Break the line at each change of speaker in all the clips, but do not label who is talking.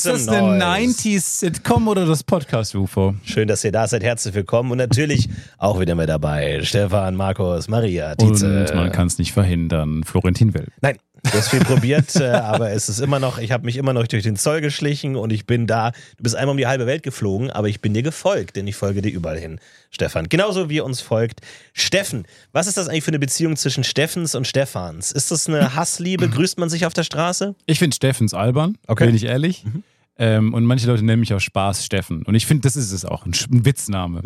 Ist das eine
noise.
90s-Sitcom oder das Podcast-UFO?
Schön, dass ihr da seid. Herzlich willkommen. Und natürlich auch wieder mit dabei Stefan, Markus, Maria, Tietze.
Und man kann es nicht verhindern. Florentin Will.
Nein, du hast viel probiert, äh, aber es ist immer noch, ich habe mich immer noch durch den Zoll geschlichen und ich bin da. Du bist einmal um die halbe Welt geflogen, aber ich bin dir gefolgt, denn ich folge dir überall hin, Stefan. Genauso wie ihr uns folgt. Steffen, was ist das eigentlich für eine Beziehung zwischen Steffens und Stefans? Ist das eine Hassliebe? Grüßt man sich auf der Straße?
Ich finde Steffens albern,
Okay.
bin ich ehrlich. Ähm, und manche Leute nennen mich auch Spaß Steffen. Und ich finde, das ist es auch. Ein, ein Witzname.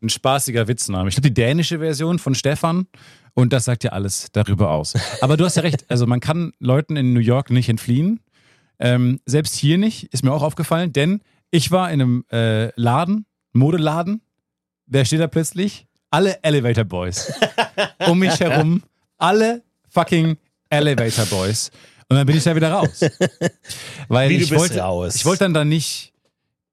Ein spaßiger Witzname. Ich glaube, die dänische Version von Stefan. Und das sagt ja alles darüber aus. Aber du hast ja recht. Also, man kann Leuten in New York nicht entfliehen. Ähm, selbst hier nicht, ist mir auch aufgefallen. Denn ich war in einem äh, Laden, Modeladen. Wer steht da plötzlich? Alle Elevator Boys. um mich herum. Alle fucking Elevator Boys. Und dann bin ich da wieder raus. Weil
Wie,
ich wollte,
raus.
ich wollte dann da nicht,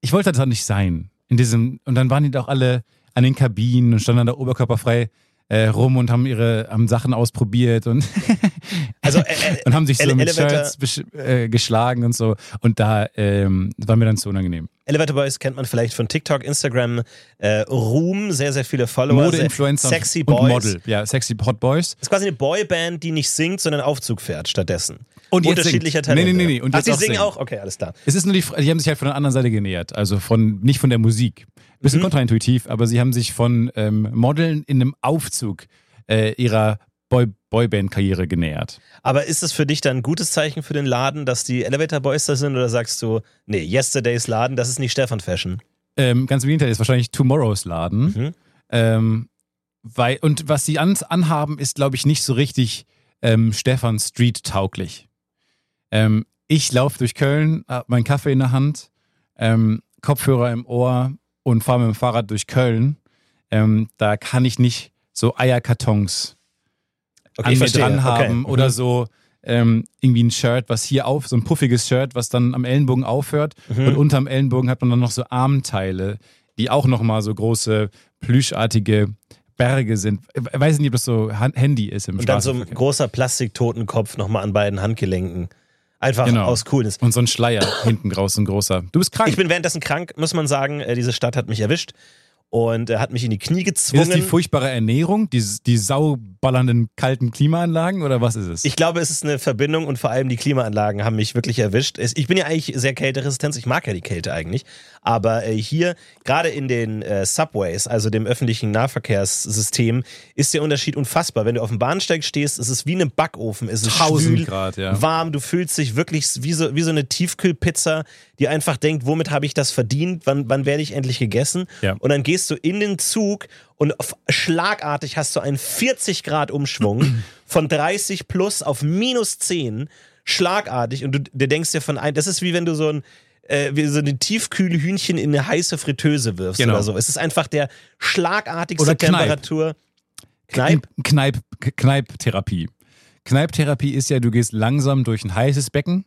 ich wollte da nicht sein. In diesem, und dann waren die doch alle an den Kabinen und standen da oberkörperfrei äh, rum und haben ihre haben Sachen ausprobiert und,
Also, äh, äh,
und haben sich so
Ele-
mit
Elevator-
Shirts äh, geschlagen und so. Und da ähm, war mir dann zu unangenehm.
Elevator Boys kennt man vielleicht von TikTok, Instagram, äh, Ruhm, sehr, sehr viele Follower.
Modeinfluencer
sehr- Sexy
und,
Boys.
und Model. Ja, sexy Hot Boys.
Das ist quasi eine Boyband, die nicht singt, sondern Aufzug fährt stattdessen.
Und jetzt
Unterschiedlicher. Talente.
Nee, nee, nee, nee. Und
Ach,
jetzt auch
singen auch? Okay, alles klar.
Es ist nur die, die haben sich halt von der anderen Seite genähert. Also von, nicht von der Musik. Bisschen
Mhm.
kontraintuitiv, aber sie haben sich von ähm, Modeln in einem Aufzug äh, ihrer Boy Boyband-Karriere genähert.
Aber ist es für dich dann ein gutes Zeichen für den Laden, dass die Elevator Boys da sind oder sagst du, nee, Yesterdays Laden, das ist nicht Stefan Fashion?
Ähm, ganz im Gegenteil, ist wahrscheinlich Tomorrows Laden.
Mhm.
Ähm, weil, und was sie an, anhaben, ist, glaube ich, nicht so richtig ähm, Stefan Street tauglich. Ähm, ich laufe durch Köln, habe meinen Kaffee in der Hand, ähm, Kopfhörer im Ohr und fahre mit dem Fahrrad durch Köln. Ähm, da kann ich nicht so Eierkartons
Okay,
an mir dran
Okay.
haben
Mhm.
oder so ähm, irgendwie ein Shirt, was hier auf, so ein puffiges Shirt, was dann am Ellenbogen aufhört
Mhm.
und unterm Ellenbogen hat man dann noch so Armteile, die auch nochmal so große plüschartige Berge sind. Ich weiß nicht, ob das so Han- Handy ist im
Und dann so ein großer Plastiktotenkopf nochmal an beiden Handgelenken. Einfach
Genau.
aus Coolness.
Und so ein Schleier hinten raus, ein großer. Du bist krank.
Ich bin währenddessen krank, muss man sagen. Äh, Diese Stadt hat mich erwischt und äh, hat mich in die Knie
ist es die
gezwungen.
furchtbare Ernährung, die, die sauballernden kalten Klimaanlagen oder was ist es?
Ich glaube, es ist eine Verbindung und vor allem die Klimaanlagen haben mich wirklich erwischt. Ich bin ja eigentlich sehr kälteresistent, ich mag ja die Kälte eigentlich. Aber äh, hier, gerade in den äh, Subways, also dem öffentlichen Nahverkehrssystem, ist der Unterschied unfassbar. Wenn du auf dem Bahnsteig stehst, ist es wie in einem Backofen. Es ist
1000
schwül,
Grad, ja.
warm, du fühlst dich wirklich wie so, wie so eine Tiefkühlpizza, die einfach denkt, womit habe ich das verdient? Wann, wann werde ich endlich gegessen?
Ja.
Und dann gehst du in den Zug und auf, schlagartig hast du einen 40 Grad Umschwung von 30 plus auf minus 10. Schlagartig. Und du, du denkst dir von ein, das ist wie wenn du so ein, äh, wie so ein tiefkühle Hühnchen in eine heiße Fritteuse wirfst
Genau.
oder so. Es ist einfach der schlagartigste
Oder Kneipp.
Temperatur. Kneipp?
Kneipp, Kneipptherapie. Kneipptherapie ist ja, du gehst langsam durch ein heißes Becken,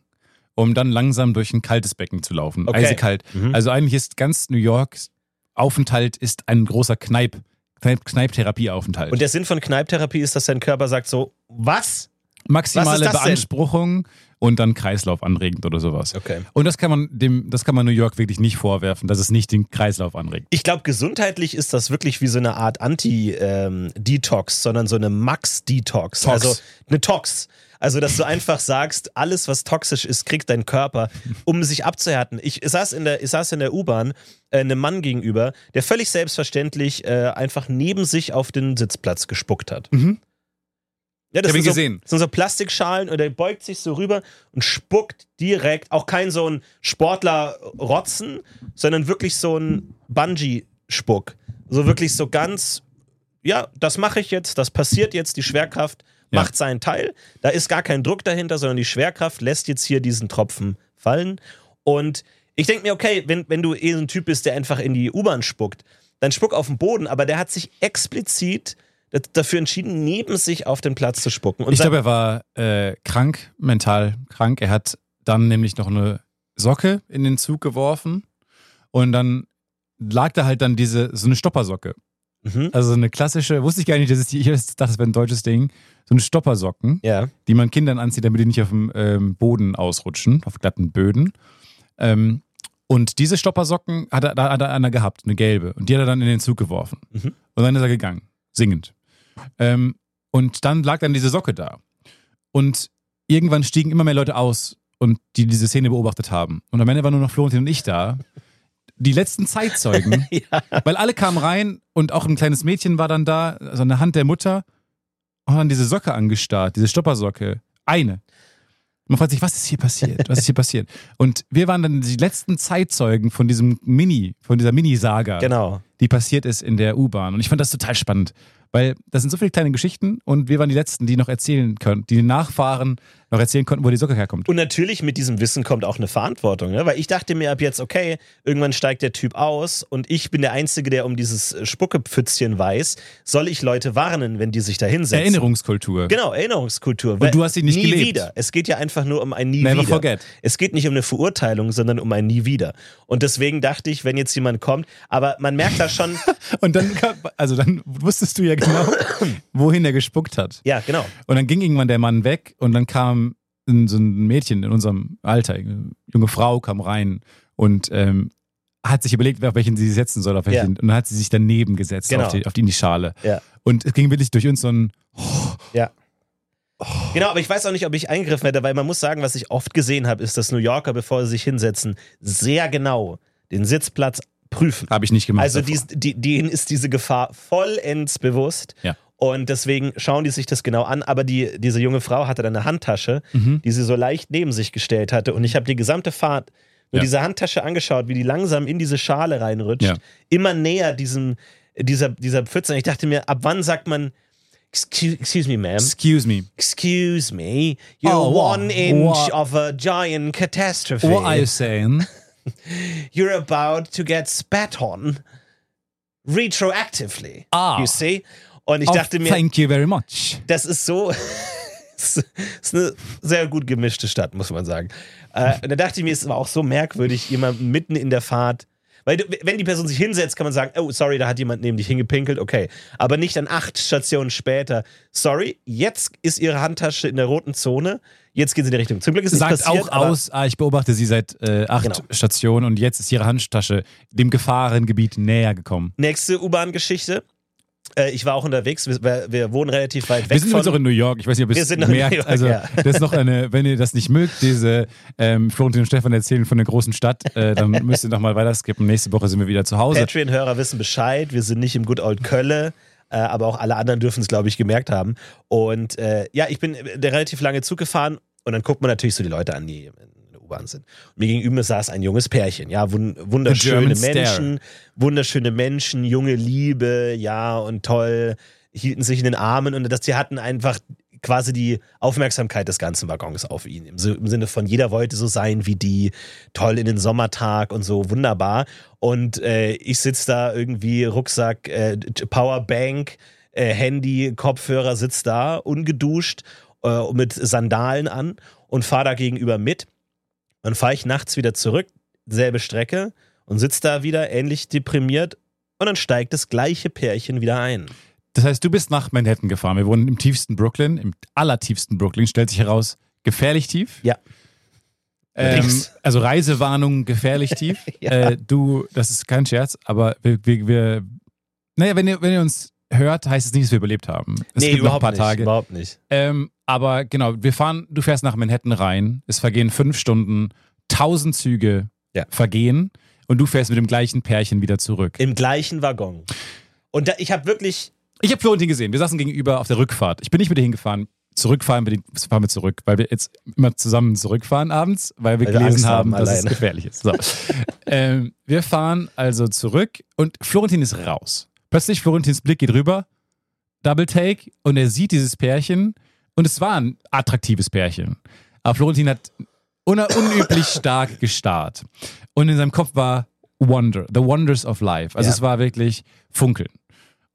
um dann langsam durch ein kaltes Becken zu laufen.
Okay.
Eisekalt.
Mhm.
Also eigentlich ist ganz New Yorks Aufenthalt ist ein großer Kneipp, Kneipp, Kneipptherapieaufenthalt.
Und der Sinn von Kneipptherapie ist, dass dein Körper sagt so, was?
Maximale
Was das denn?
Beanspruchung und dann Kreislauf anregend oder sowas.
Okay.
Und das kann man dem, das kann man New York wirklich nicht vorwerfen, dass es nicht den Kreislauf anregt.
Ich glaube, gesundheitlich ist das wirklich wie so eine Art Anti-Detox, sondern so eine Max-Detox.
Tox.
Also eine Tox. Also, dass du einfach sagst, alles, was toxisch ist, kriegt dein Körper, um sich abzuhärten. Ich saß in der, ich saß in der U-Bahn äh, einem Mann gegenüber, der völlig selbstverständlich äh, einfach neben sich auf den Sitzplatz gespuckt hat.
Mhm.
Ja, das
Ich hab ihn
so,
gesehen.
das sind so Plastikschalen und er beugt sich so rüber und spuckt direkt, auch kein so ein Sportler-Rotzen, sondern wirklich so ein Bungee-Spuck. So wirklich so ganz, ja, das mache ich jetzt, das passiert jetzt, die Schwerkraft
Ja.
macht seinen Teil. Da ist gar kein Druck dahinter, sondern die Schwerkraft lässt jetzt hier diesen Tropfen fallen. Und ich denke mir, okay, wenn, wenn du eh so ein Typ bist, der einfach in die U-Bahn spuckt, dann spuck auf den Boden, aber der hat sich explizit dafür entschieden, neben sich auf den Platz zu spucken. Und
Ich glaube, er war äh, krank, mental krank. Er hat dann nämlich noch eine Socke in den Zug geworfen und dann lag da halt dann diese, so eine Stoppersocke.
Mhm.
Also eine klassische, wusste ich gar nicht, das ist die, ich dachte, das wäre ein deutsches Ding. So eine Stoppersocken,
Ja.
die man Kindern anzieht, damit die nicht auf dem ähm, Boden ausrutschen, auf glatten Böden. Ähm, und diese Stoppersocken hat er, da hat er einer gehabt, eine gelbe. Und die hat er dann in den Zug geworfen.
Mhm.
Und dann ist er gegangen, singend. Ähm, und dann lag dann diese Socke da. Und irgendwann stiegen immer mehr Leute aus und die diese Szene beobachtet haben. Und am Ende waren nur noch Florentin und ich da. Die letzten Zeitzeugen,
Ja.
weil alle kamen rein und auch ein kleines Mädchen war dann da, also an der Hand der Mutter, und dann diese Socke angestarrt, diese Stoppersocke. Eine. Man fragt sich, was ist hier passiert? Was ist hier passiert? Und wir waren dann die letzten Zeitzeugen von diesem Mini, von dieser Mini-Saga,
Genau.
Die passiert ist in der U-Bahn. Und ich fand das total spannend, weil das sind so viele kleine Geschichten und wir waren die Letzten, die noch erzählen können, die Nachfahren noch erzählen konnten, wo die Socke herkommt.
Und natürlich mit diesem Wissen kommt auch eine Verantwortung, ne? weil ich dachte mir ab jetzt, okay, irgendwann steigt der Typ aus und ich bin der Einzige, der um dieses äh, Spuckepfützchen weiß. Soll ich Leute warnen, wenn die sich da hinsetzen?
Erinnerungskultur.
Genau, Erinnerungskultur. Weil
du hast sie nicht
nie
gelebt.
wieder. Es geht ja einfach nur um ein Nie
Never
wieder.
forget.
Es geht nicht um eine Verurteilung, sondern um ein Nie wieder. Und deswegen dachte ich, wenn jetzt jemand kommt, aber man merkt schon,
Und dann, also dann wusstest du ja genau, wohin er gespuckt hat.
ja, genau.
Und dann ging irgendwann der Mann weg und dann kam so ein Mädchen in unserem Alter, eine junge Frau kam rein und ähm, hat sich überlegt, auf welchen sie setzen soll, auf welchen.
Ja.
Und dann hat sie sich daneben gesetzt,
Genau.
auf, die, auf die in die Schale.
Ja.
Und es ging wirklich durch uns so ein,
Ja. Genau, aber ich weiß auch nicht, ob ich eingegriffen hätte, weil man muss sagen, was ich oft gesehen habe, ist, dass New Yorker, bevor sie sich hinsetzen, sehr genau den Sitzplatz prüfen.
habe ich nicht gemacht.
Also dies, die, denen ist diese Gefahr vollends bewusst.
Ja.
Und deswegen schauen die sich das genau an. Aber die, diese junge Frau hatte dann eine Handtasche,
Mhm.
die sie so leicht neben sich gestellt hatte. Und ich habe die gesamte Fahrt nur
Ja.
diese Handtasche angeschaut, wie die langsam in diese Schale reinrutscht.
Ja.
Immer näher diesem, dieser, dieser Pfütze. Und ich dachte mir, ab wann sagt man, excuse, excuse me, ma'am.
Excuse me.
Excuse me, you're
Oh,
one inch
what-
of a giant catastrophe.
What are you saying?
You're about to get spat on retroactively.
Ah.
You see? Und ich
Oh,
dachte mir,
thank you very much.
das ist so. Es ist eine sehr gut gemischte Stadt, muss man sagen. Äh, und da dachte ich mir, es war auch so merkwürdig, jemanden mitten in der Fahrt. Weil, wenn die Person sich hinsetzt, kann man sagen: Oh, sorry, da hat jemand neben dich hingepinkelt, okay. Aber nicht an acht Stationen später. Sorry, jetzt ist ihre Handtasche in der roten Zone. Jetzt geht sie in die Richtung. Zum Glück ist es
Sagt
passiert.
auch aus, ah, ich beobachte sie seit äh, acht
Genau.
Stationen und jetzt ist ihre Handtasche dem Gefahrengebiet näher gekommen.
Nächste U-Bahn-Geschichte. Äh, ich war auch unterwegs. Wir, wir, wohnen relativ weit weg
Wir sind
von.
übrigens auch in New York. Ich weiß nicht, ob ihr es merkt.
York,
also,
ja.
das ist noch eine, wenn ihr das nicht mögt, diese ähm, Florentin und Stefan erzählen von der großen Stadt, äh, dann müsst ihr nochmal weiter skippen. Nächste Woche sind wir wieder zu Hause.
Patreon-Hörer wissen Bescheid. Wir sind nicht im Good Old Kölle. Äh, aber auch alle anderen dürfen es, glaube ich, gemerkt haben. Und äh, ja, ich bin äh, relativ lange Zug gefahren und dann guckt man natürlich so die Leute an, die in der U-Bahn sind. Und mir gegenüber saß ein junges Pärchen, ja, wun wunderschöne. Menschen, wunderschöne Menschen, junge Liebe, ja, und toll, hielten sich in den Armen und das, sie hatten einfach quasi die Aufmerksamkeit des ganzen Waggons auf ihn. Im, Im Sinne von, jeder wollte so sein wie die, toll in den Sommertag und so, wunderbar. Und äh, ich sitze da irgendwie, Rucksack, äh, Powerbank, äh, Handy, Kopfhörer, sitz da, ungeduscht, äh, mit Sandalen an und fahre da gegenüber mit. Dann fahre ich nachts wieder zurück, selbe Strecke und sitze da wieder ähnlich deprimiert und dann steigt das gleiche Pärchen wieder ein.
Das heißt, du bist nach Manhattan gefahren. Wir wohnen im tiefsten Brooklyn, im allertiefsten Brooklyn, stellt sich heraus, gefährlich tief.
Ja.
Ähm, also Reisewarnung gefährlich tief.
Ja.
äh, du, das ist kein Scherz, aber wir, wir, wir naja, wenn ihr, wenn ihr uns hört, heißt es nicht, dass wir überlebt haben. Es
nee,
gibt noch
überhaupt
ein paar
nicht.
Tage.
Überhaupt nicht.
Ähm, aber genau, wir fahren, du fährst nach Manhattan rein, es vergehen fünf Stunden, tausend Züge
Ja.
vergehen und du fährst mit dem gleichen Pärchen wieder zurück.
Im gleichen Waggon. Und da, ich habe wirklich,
Ich habe Florentin gesehen, wir saßen gegenüber auf der Rückfahrt. Ich bin nicht mit dir hingefahren. Zurückfahren wir, die, fahren wir zurück, weil wir jetzt immer zusammen zurückfahren abends, weil wir
Weil wir
gelesen
Angst
haben,
haben
dass es gefährlich ist. So. ähm, wir fahren also zurück und Florentin ist raus. Plötzlich Florentins Blick geht rüber, Double Take und er sieht dieses Pärchen und es war ein attraktives Pärchen. Aber Florentin hat un unüblich stark gestarrt und in seinem Kopf war Wonder, the wonders of life. Also
Ja.
es war wirklich Funkeln.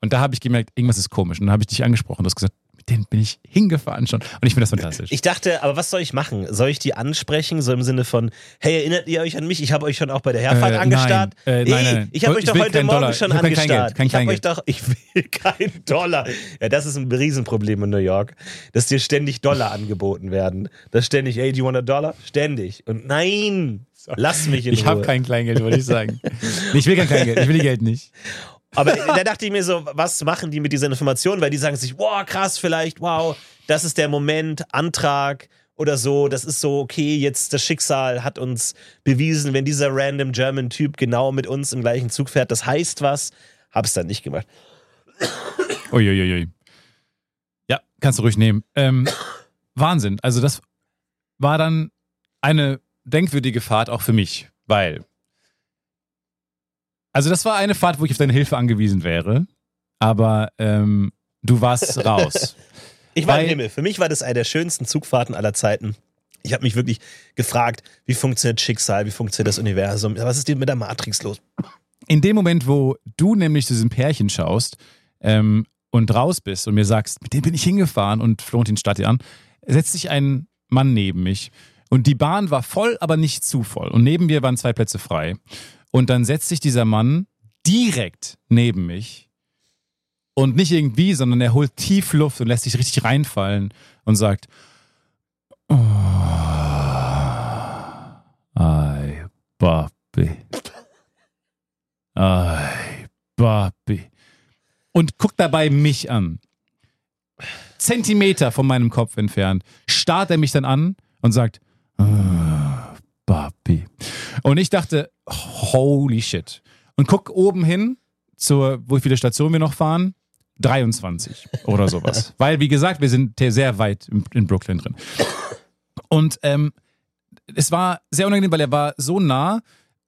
Und da habe ich gemerkt, irgendwas ist komisch. Und dann habe ich dich angesprochen. Du hast gesagt, denen bin ich hingefahren schon. Und ich finde das fantastisch.
ich dachte, aber was soll ich machen? Soll ich die ansprechen, so im Sinne von, hey, erinnert ihr euch an mich? Ich habe euch schon auch bei der Herfahrt
Äh,
angestarrt.
nein, äh, nein, nein.
Ich habe euch
Ich
doch heute Morgen
Dollar.
schon
Ich will kein
angestarrt.
Geld, kein
ich habe euch doch, ich will keinen Dollar. Ja, das ist ein Riesenproblem in New York, dass dir ständig Dollar angeboten werden. Das ständig, hey, do you want a dollar? Ständig. Und nein, Lass mich in
Ich
Ruhe.
habe kein Kleingeld, wollte ich sagen. Ich will kein Kleingeld, ich will die Geld nicht.
Aber da dachte ich mir so, was machen die mit dieser Information? Weil die sagen sich, wow, krass, vielleicht, wow, das ist der Moment, Antrag oder so. Das ist so, okay, jetzt das Schicksal hat uns bewiesen, wenn dieser random German Typ genau mit uns im gleichen Zug fährt, das heißt was. Hab's dann nicht gemacht.
Uiuiui. Ja, kannst du ruhig nehmen. Ähm, Wahnsinn. Also das war dann eine denkwürdige Fahrt auch für mich, weil also das war eine Fahrt, wo ich auf deine Hilfe angewiesen wäre, aber ähm, du warst raus.
Ich war
Weil-
im Himmel. Für mich war das eine der schönsten Zugfahrten aller Zeiten. Ich habe mich wirklich gefragt, wie funktioniert Schicksal, wie funktioniert das Universum, was ist denn mit der Matrix los?
In dem Moment, wo du nämlich zu diesem Pärchen schaust ähm, und raus bist und mir sagst, mit dem bin ich hingefahren und Florentin starrt dir an, setzt sich ein Mann neben mich und die Bahn war voll, aber nicht zu voll und neben mir waren zwei Plätze frei und dann setzt sich dieser Mann direkt neben mich und nicht irgendwie, sondern er holt tief Luft und lässt sich richtig reinfallen und sagt, oh, ay, Papi. Ay, Papi. Und guckt dabei mich an. Zentimeter von meinem Kopf entfernt. Starrt er mich dann an und sagt, ah, Papi. Und ich dachte, holy shit. Und guck oben hin, zur, wo viele Stationen wir noch fahren. 23 oder sowas. Weil, wie gesagt, wir sind sehr weit in- Brooklyn drin. Und ähm, es war sehr unangenehm, weil er war so nah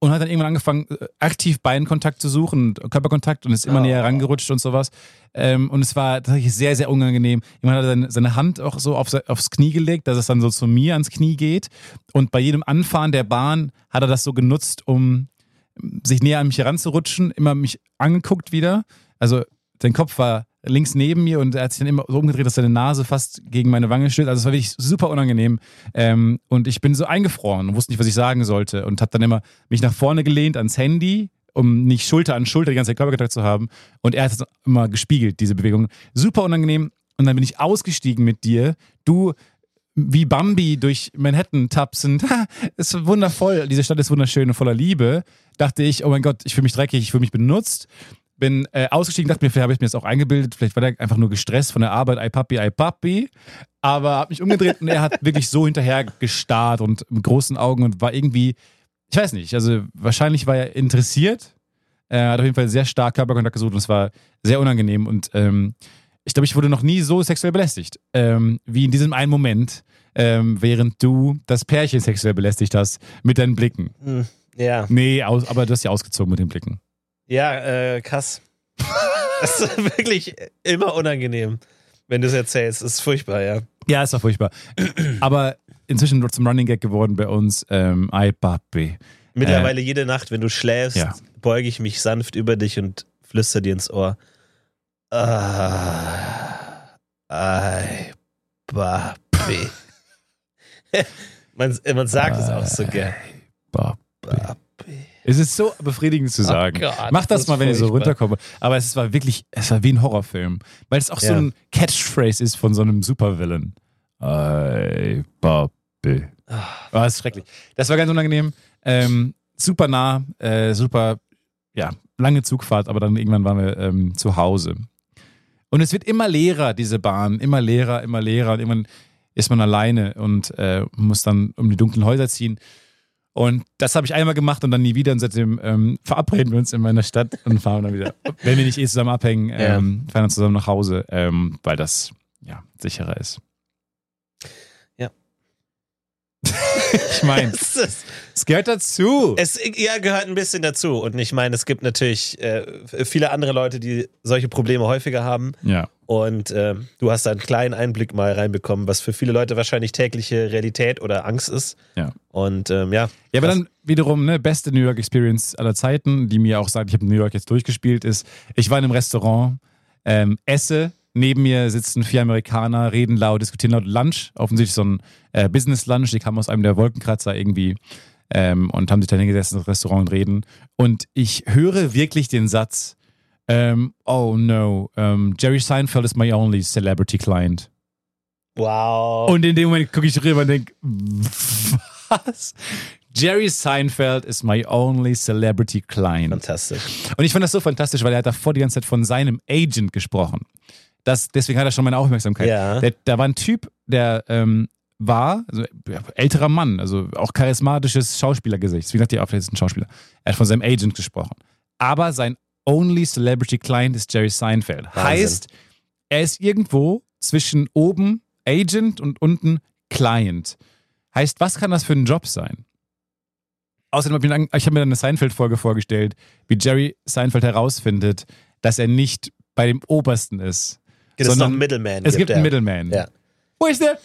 und hat dann irgendwann angefangen, äh, aktiv Beinkontakt zu suchen, und Körperkontakt und ist immer
Oh.
näher rangerutscht und sowas. Ähm, und es war tatsächlich sehr, sehr unangenehm. Jemand hat seine, seine Hand auch so auf, aufs Knie gelegt, dass es dann so zu mir ans Knie geht. Und bei jedem Anfahren der Bahn hat er das so genutzt, um sich näher an mich heranzurutschen, immer mich angeguckt wieder. Also sein Kopf war links neben mir und er hat sich dann immer so umgedreht, dass seine Nase fast gegen meine Wange stößt. Also es war wirklich super unangenehm. Ähm, und ich bin so eingefroren und wusste nicht, was ich sagen sollte. Und habe dann immer mich nach vorne gelehnt ans Handy, um nicht Schulter an Schulter die ganze Zeit Körperkontakt zu haben. Und er hat es immer gespiegelt, diese Bewegung. Super unangenehm. Und dann bin ich ausgestiegen mit dir. Du wie Bambi durch Manhattan tapsend. Ist wundervoll. Diese Stadt ist wunderschön und voller Liebe. Dachte ich, oh mein Gott, ich fühle mich dreckig, ich fühle mich benutzt. Bin äh, ausgestiegen, dachte mir, vielleicht habe ich mir das auch eingebildet, vielleicht war der einfach nur gestresst von der Arbeit, ei Papi, ei Papi. Aber habe mich umgedreht und er hat wirklich so hinterher gestarrt und mit großen Augen und war irgendwie, ich weiß nicht, also wahrscheinlich war er interessiert. Er hat auf jeden Fall sehr stark Körperkontakt gesucht und es war sehr unangenehm und ähm, ich glaube, ich wurde noch nie so sexuell belästigt, ähm, wie in diesem einen Moment, ähm, während du das Pärchen sexuell belästigt hast mit deinen Blicken.
Hm, ja,
Nee, aus, aber du hast ja ausgezogen mit den Blicken.
Ja, äh, krass. das ist wirklich immer unangenehm, wenn du es erzählst. Das ist furchtbar, ja.
Ja, es war furchtbar. aber inzwischen zum Running Gag geworden bei uns, ähm, Ay Papi.
Mittlerweile jede Nacht, wenn du schläfst,
Ja.
beuge ich mich sanft über dich und flüster dir ins Ohr. Ah, ay, Papi. man, man sagt es auch so gern.
Papi. Es ist so befriedigend zu sagen.
Oh Gott,
Mach das,
ist
mal, wenn ihr so runterkommt. Aber es war wirklich, es war wie ein Horrorfilm. Weil es auch so
Ja.
ein Catchphrase ist von so einem Supervillain. Papi.
Ah,
Oh, das ist schrecklich. Das war ganz unangenehm. Ähm, super nah, äh, super, ja, lange Zugfahrt, aber dann irgendwann waren wir ähm, zu Hause. Und es wird immer leerer, diese Bahn, immer leerer, immer leerer. Und irgendwann ist man alleine und äh, muss dann um die dunklen Häuser ziehen. Und das habe ich einmal gemacht und dann nie wieder. Und seitdem ähm, verabreden wir uns in meiner Stadt und fahren dann wieder. Wenn wir nicht eh zusammen abhängen, ähm, fahren dann zusammen nach Hause, ähm, weil das ja sicherer ist.
Ja.
ich meine,
es,
es gehört dazu.
es ja, gehört ein bisschen dazu. Und ich meine, es gibt natürlich äh, viele andere Leute, die solche Probleme häufiger haben.
ja.
Und äh, du hast da einen kleinen Einblick mal reinbekommen, was für viele Leute wahrscheinlich tägliche Realität oder Angst ist.
Ja.
Und ähm, ja.
Ja, aber dann wiederum, ne, beste New York Experience aller Zeiten, die mir auch sagt, ich habe New York jetzt durchgespielt, ist, ich war in einem Restaurant, ähm, esse, neben mir sitzen vier Amerikaner, reden laut, diskutieren laut Lunch, offensichtlich so ein äh, Business-Lunch, die kamen aus einem der Wolkenkratzer irgendwie ähm, und haben sich dann hingesetzt ins Restaurant und reden. Und ich höre wirklich den Satz, ähm, oh no, ähm, Jerry Seinfeld is my only celebrity client.
Wow.
Und in dem Moment gucke ich rüber und denke, was? Jerry Seinfeld is my only celebrity client.
Fantastisch.
Und ich fand das so fantastisch, weil er hat davor die ganze Zeit von seinem Agent gesprochen. Das, deswegen hat er schon meine Aufmerksamkeit.
Ja.
Der, da war ein Typ, der ähm, war, also älterer Mann, also auch charismatisches Schauspielergesicht. Wie gesagt, ja, vielleicht ist ein Schauspieler. Er hat von seinem Agent gesprochen. Aber sein only celebrity client ist Jerry Seinfeld.
Wahnsinn.
Heißt, er ist irgendwo zwischen oben Agent und unten Client. Heißt, was kann das für ein Job sein? Außerdem habe ich, mir- ich habe mir dann eine Seinfeld-Folge vorgestellt, wie Jerry Seinfeld herausfindet, dass er nicht bei dem Obersten ist.
Es noch
sondern
einen Middleman.
Es gibt
ja.
einen Middleman.
Ja.
Wo ist der?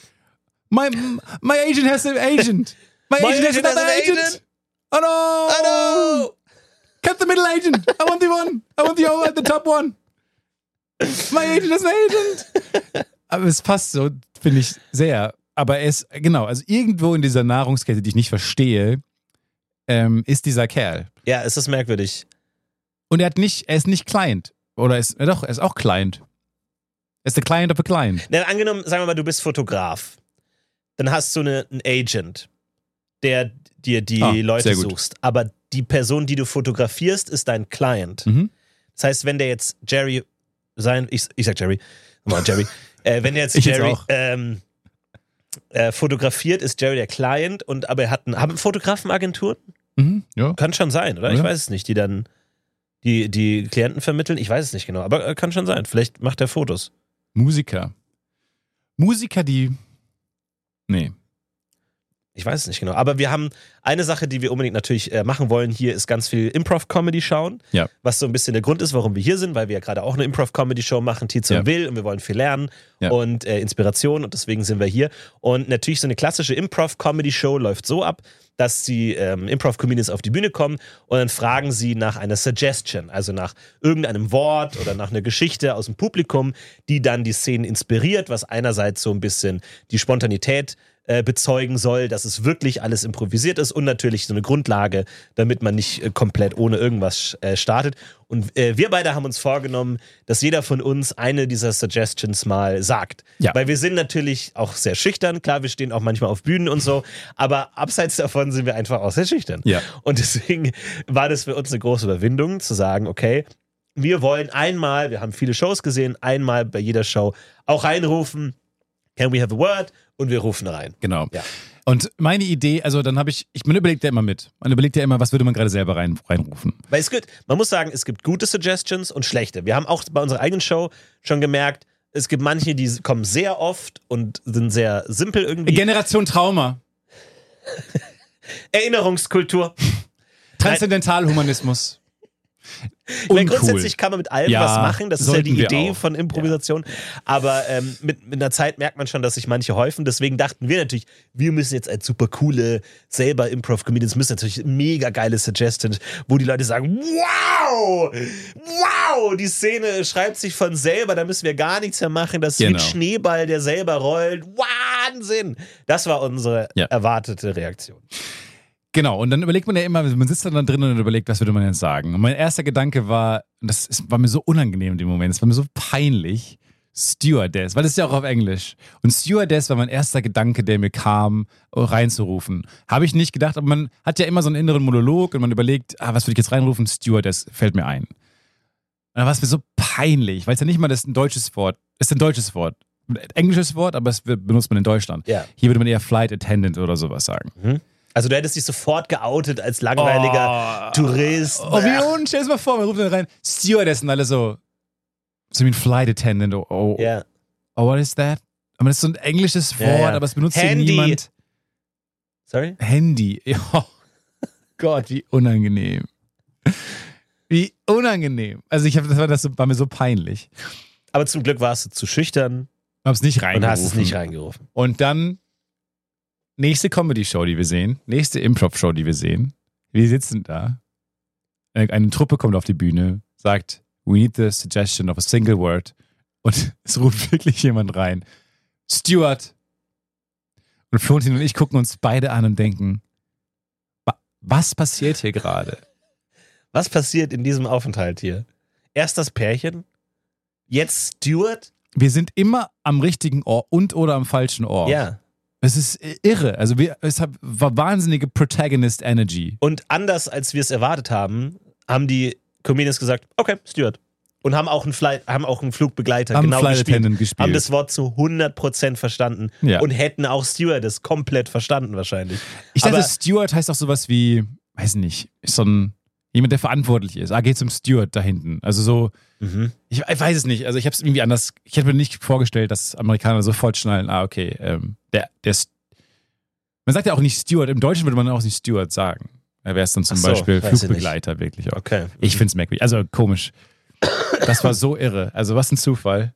My, my agent has an agent. My,
My
agent,
agent
has
an
agent.
agent.
Oh no!
I know.
Cut the middle agent. I want the one. I want the, oh, the top one. My agent is an agent. Aber es passt so, finde ich, sehr. Aber es, genau, also irgendwo in dieser Nahrungskette, die ich nicht verstehe, ähm, ist dieser Kerl.
Ja, es ist merkwürdig.
Und er hat nicht, er ist nicht Client. Oder ist, ja doch, er ist auch Client. Er ist der Client of a Client.
Na, angenommen, sagen wir mal, du bist Fotograf. Dann hast du eine, einen Agent, der dir die
Ah,
Leute suchst. Aber die Person, die du fotografierst, ist dein Client.
Mhm.
Das heißt, wenn der jetzt Jerry sein, ich, ich sag Jerry, mal Jerry, äh, wenn der jetzt
Ich jetzt
Jerry
auch.
ähm, äh, fotografiert, ist Jerry der Client und aber er hat einen, haben Fotografenagenturen?
Mhm. Ja.
Kann schon sein, oder? Ich
Ja.
weiß es nicht, die dann die, die Klienten vermitteln. Ich weiß es nicht genau, aber äh, kann schon sein. Vielleicht macht er Fotos.
Musiker. Musiker, die. Nee.
Ich weiß es nicht genau. Aber wir haben eine Sache, die wir unbedingt natürlich äh, machen wollen hier, ist ganz viel Improv-Comedy schauen.
Ja.
Was so ein bisschen der Grund ist, warum wir hier sind, weil wir ja gerade auch eine Improv-Comedy-Show machen, Tietze
Ja.
und Will, und wir wollen viel lernen
Ja.
und äh, Inspiration und deswegen sind wir hier. Und natürlich so eine klassische Improv-Comedy-Show läuft so ab, dass die ähm, Improv-Comedians auf die Bühne kommen und dann fragen sie nach einer Suggestion, also nach irgendeinem Wort oder nach einer Geschichte aus dem Publikum, die dann die Szenen inspiriert, was einerseits so ein bisschen die Spontanität äh, bezeugen soll, dass es wirklich alles improvisiert ist und natürlich so eine Grundlage, damit man nicht äh, komplett ohne irgendwas äh, startet. Und wir beide haben uns vorgenommen, dass jeder von uns eine dieser Suggestions mal sagt.
Ja.
Weil wir sind natürlich auch sehr schüchtern. Klar, wir stehen auch manchmal auf Bühnen und so, aber abseits davon sind wir einfach auch sehr schüchtern.
Ja.
Und deswegen war das für uns eine große Überwindung, zu sagen, okay, wir wollen einmal, wir haben viele Shows gesehen, einmal bei jeder Show auch reinrufen, can we have a word? Und wir rufen rein.
Genau.
Ja.
Und meine Idee, also dann habe ich, ich, man überlegt ja immer mit. Man überlegt ja immer, was würde man gerade selber rein, reinrufen.
Weil es gibt, man muss sagen, es gibt gute Suggestions und schlechte. Wir haben auch bei unserer eigenen Show schon gemerkt, es gibt manche, die kommen sehr oft und sind sehr simpel irgendwie.
Generation Trauma.
Erinnerungskultur.
Transzendentalhumanismus.
Ich meine, grundsätzlich kann man mit allem
Ja,
was machen. Das ist ja die Idee von Improvisation. Aber ähm, mit, mit einer Zeit merkt man schon, dass sich manche häufen. Deswegen dachten wir natürlich, wir müssen jetzt als super coole, selber Improv-Comedians müssen natürlich mega geile Suggestions, wo die Leute sagen, wow, wow, die Szene schreibt sich von selber, da müssen wir gar nichts mehr machen. Das ist wie ein
Genau.
Schneeball, der selber rollt. Wahnsinn! Das war unsere
Ja.
erwartete Reaktion.
Genau, und dann überlegt man ja immer, man sitzt dann, drin und überlegt, was würde man jetzt sagen. Und mein erster Gedanke war, und das ist, war mir so unangenehm in dem Moment, es war mir so peinlich, Stewardess, weil das ist ja auch auf Englisch. Und Stewardess war mein erster Gedanke, der mir kam, reinzurufen. Habe ich nicht gedacht, aber man hat ja immer so einen inneren Monolog und man überlegt, ah, was würde ich jetzt reinrufen? Stewardess fällt mir ein. Und dann war es mir so peinlich, weil es ja nicht mal das ist ein deutsches Wort, es ist ein deutsches Wort. Ein englisches Wort, aber es benutzt man in Deutschland.
Ja.
Hier würde man eher Flight Attendant oder sowas sagen.
Also du hättest dich sofort geoutet als langweiliger Tourist.
Oh, wie unten, stell dir mal vor, man ruft dann rein, Stewardess und alle so, so wie ein Flight Attendant, oh, oh,
Ja.
oh, what is that? Aber das ist so ein englisches
Ja,
Wort,
ja.
aber es benutzt hier
Handy.
niemand.
Sorry?
Handy. Ja. Gott, wie unangenehm. Wie unangenehm. Also ich habe, das war, das war mir so peinlich.
Aber zum Glück warst du zu schüchtern
Hab's nicht
und
reingerufen.
hast es nicht reingerufen.
Und dann nächste Comedy-Show, die wir sehen, nächste Improv-Show, die wir sehen. Wir sitzen da. Eine eine Truppe kommt auf die Bühne, sagt, we need the suggestion of a single word. Und es ruft wirklich jemand rein. Stuart. Und Florentin und ich gucken uns beide an und denken, wa- was passiert hier gerade?
Was passiert in diesem Aufenthalt hier? Erst das Pärchen, jetzt Stuart.
Wir sind immer am richtigen Ohr und oder am falschen Ohr.
Ja.
Es ist irre. Also wir, es hat, war wahnsinnige Protagonist Energy.
Und anders als wir es erwartet haben, haben die Comedians gesagt, okay, Stuart. Und haben auch einen, Flight, haben auch einen Flugbegleiter
Haben
genau
Flight
gespielt.
Gespielt.
Haben das Wort zu 100% verstanden.
Ja.
Und hätten auch Stewardess komplett verstanden wahrscheinlich.
Ich dachte,
Aber-
Steward heißt auch sowas wie, weiß nicht, so ein jemand, der verantwortlich ist. Ah, geht zum Steward da hinten. Also so,
Mhm.
ich, ich weiß es nicht. Also ich habe es irgendwie anders. Ich hätte mir nicht vorgestellt, dass Amerikaner sofort schnallen. Ah, okay, ähm, der, der. Man sagt ja auch nicht Steward. Im Deutschen würde man auch nicht Steward sagen. Da wäre es dann zum
so,
Beispiel Flugbegleiter wirklich. Auch.
Okay.
Ich finde es merkwürdig. Also komisch. Das war so irre. Also was ein Zufall.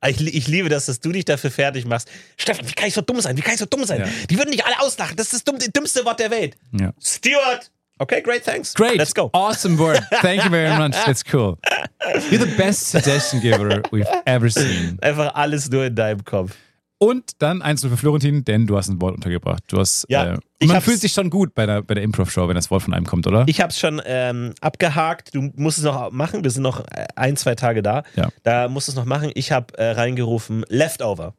Ah, Ich, ich liebe das, dass du dich dafür fertig machst. Stefan, wie kann ich so dumm sein? Wie kann ich so dumm sein?
Ja.
Die würden nicht alle auslachen. Das ist das dumm, dümmste Wort der Welt.
Ja.
Stewart! Okay, great, thanks.
Great.
Let's go.
Awesome word. Thank you very much. That's cool. You're the best suggestion giver we've ever seen.
Einfach alles nur in deinem Kopf.
Und dann eins für Florentin, denn du hast ein Wort untergebracht. Du hast.
Ja,
äh, man fühlt sich schon gut bei der, bei der Improv-Show, wenn das Wort von einem kommt, oder?
Ich habe es schon ähm, abgehakt. Du musst es noch machen. Wir sind noch äh, ein, zwei Tage da.
Ja.
Da musst du es noch machen. Ich habe äh, reingerufen Leftover.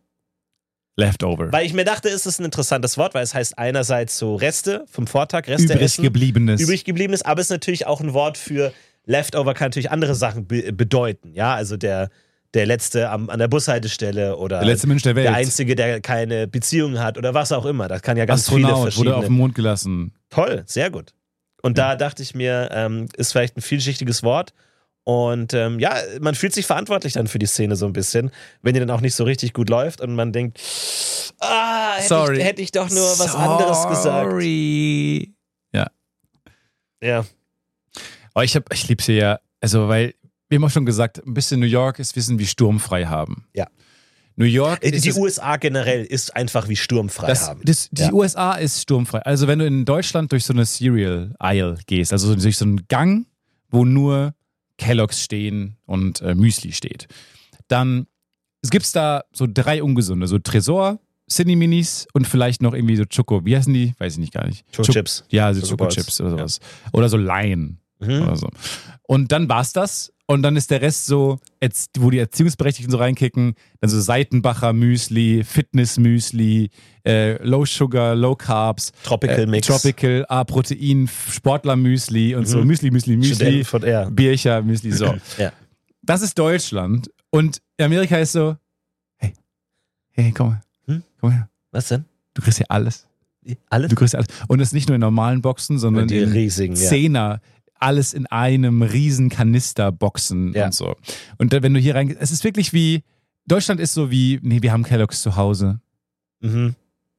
Leftover.
Weil ich mir dachte, es ist ein interessantes Wort, weil es heißt einerseits so Reste vom Vortag, Reste
Übrig
essen,
gebliebenes.
übrig gebliebenes, aber es ist natürlich auch ein Wort für Leftover kann natürlich andere Sachen be bedeuten. Ja, also der, der letzte am, an der Bushaltestelle oder
der letzte Mensch der Welt.
der einzige, der keine Beziehung hat oder was auch immer. Das kann ja ganz viele
Astronaut
verschiedene.
wurde auf den Mond gelassen.
Toll, sehr gut. Und da dachte ich mir, ähm, ist vielleicht ein vielschichtiges Wort. Und ähm, ja, man fühlt sich verantwortlich dann für die Szene so ein bisschen, wenn die dann auch nicht so richtig gut läuft und man denkt, ah, hätte,
Sorry.
Ich, hätte ich doch nur was anderes gesagt.
Sorry.
Ja,
Aber ich, hab- ich liebe sie ja, also weil, wir haben auch schon gesagt, ein bisschen New York ist Wissen wie sturmfrei haben.
Ja.
New York
Äh,
ist
die
es-
USA generell ist einfach wie sturmfrei
Das,
haben.
das, die
Ja.
USA ist sturmfrei. Also wenn du in Deutschland durch so eine Cereal Aisle gehst, also durch so einen Gang, wo nur Kelloggs stehen und äh, Müsli steht, dann gibt es da so drei ungesunde, so Tresor, Cine Minis und vielleicht noch irgendwie so Choco, wie heißen die? Weiß ich nicht gar nicht.
Choco
Cho-
Chips.
Ja, so
Choco.
Chips oder sowas. Oder so Lion
Mhm.
oder so. Und dann war's das. Und dann ist der Rest so, wo die Erziehungsberechtigten so reinkicken, dann so Seitenbacher Müsli, Fitness Müsli, äh, Low Sugar, Low Carbs,
Tropical
äh,
Mix.
Tropical, A Protein, Sportler Müsli und so
Mhm.
Müsli, Müsli, Müsli,
R.
Biercher Müsli, so.
Ja.
Das ist Deutschland. Und Amerika ist so, hey, hey, komm mal,
Hm?
komm her,
Was denn?
du kriegst hier alles.
Alles?
Du kriegst alles. Und das nicht nur in normalen Boxen, sondern
die
in
riesigen, ja.
Alles in einem riesen Kanisterboxen
Ja.
und so. Und wenn du hier rein, es ist wirklich wie, Deutschland ist so wie, nee, wir haben Kellogg's zu Hause.
Mhm.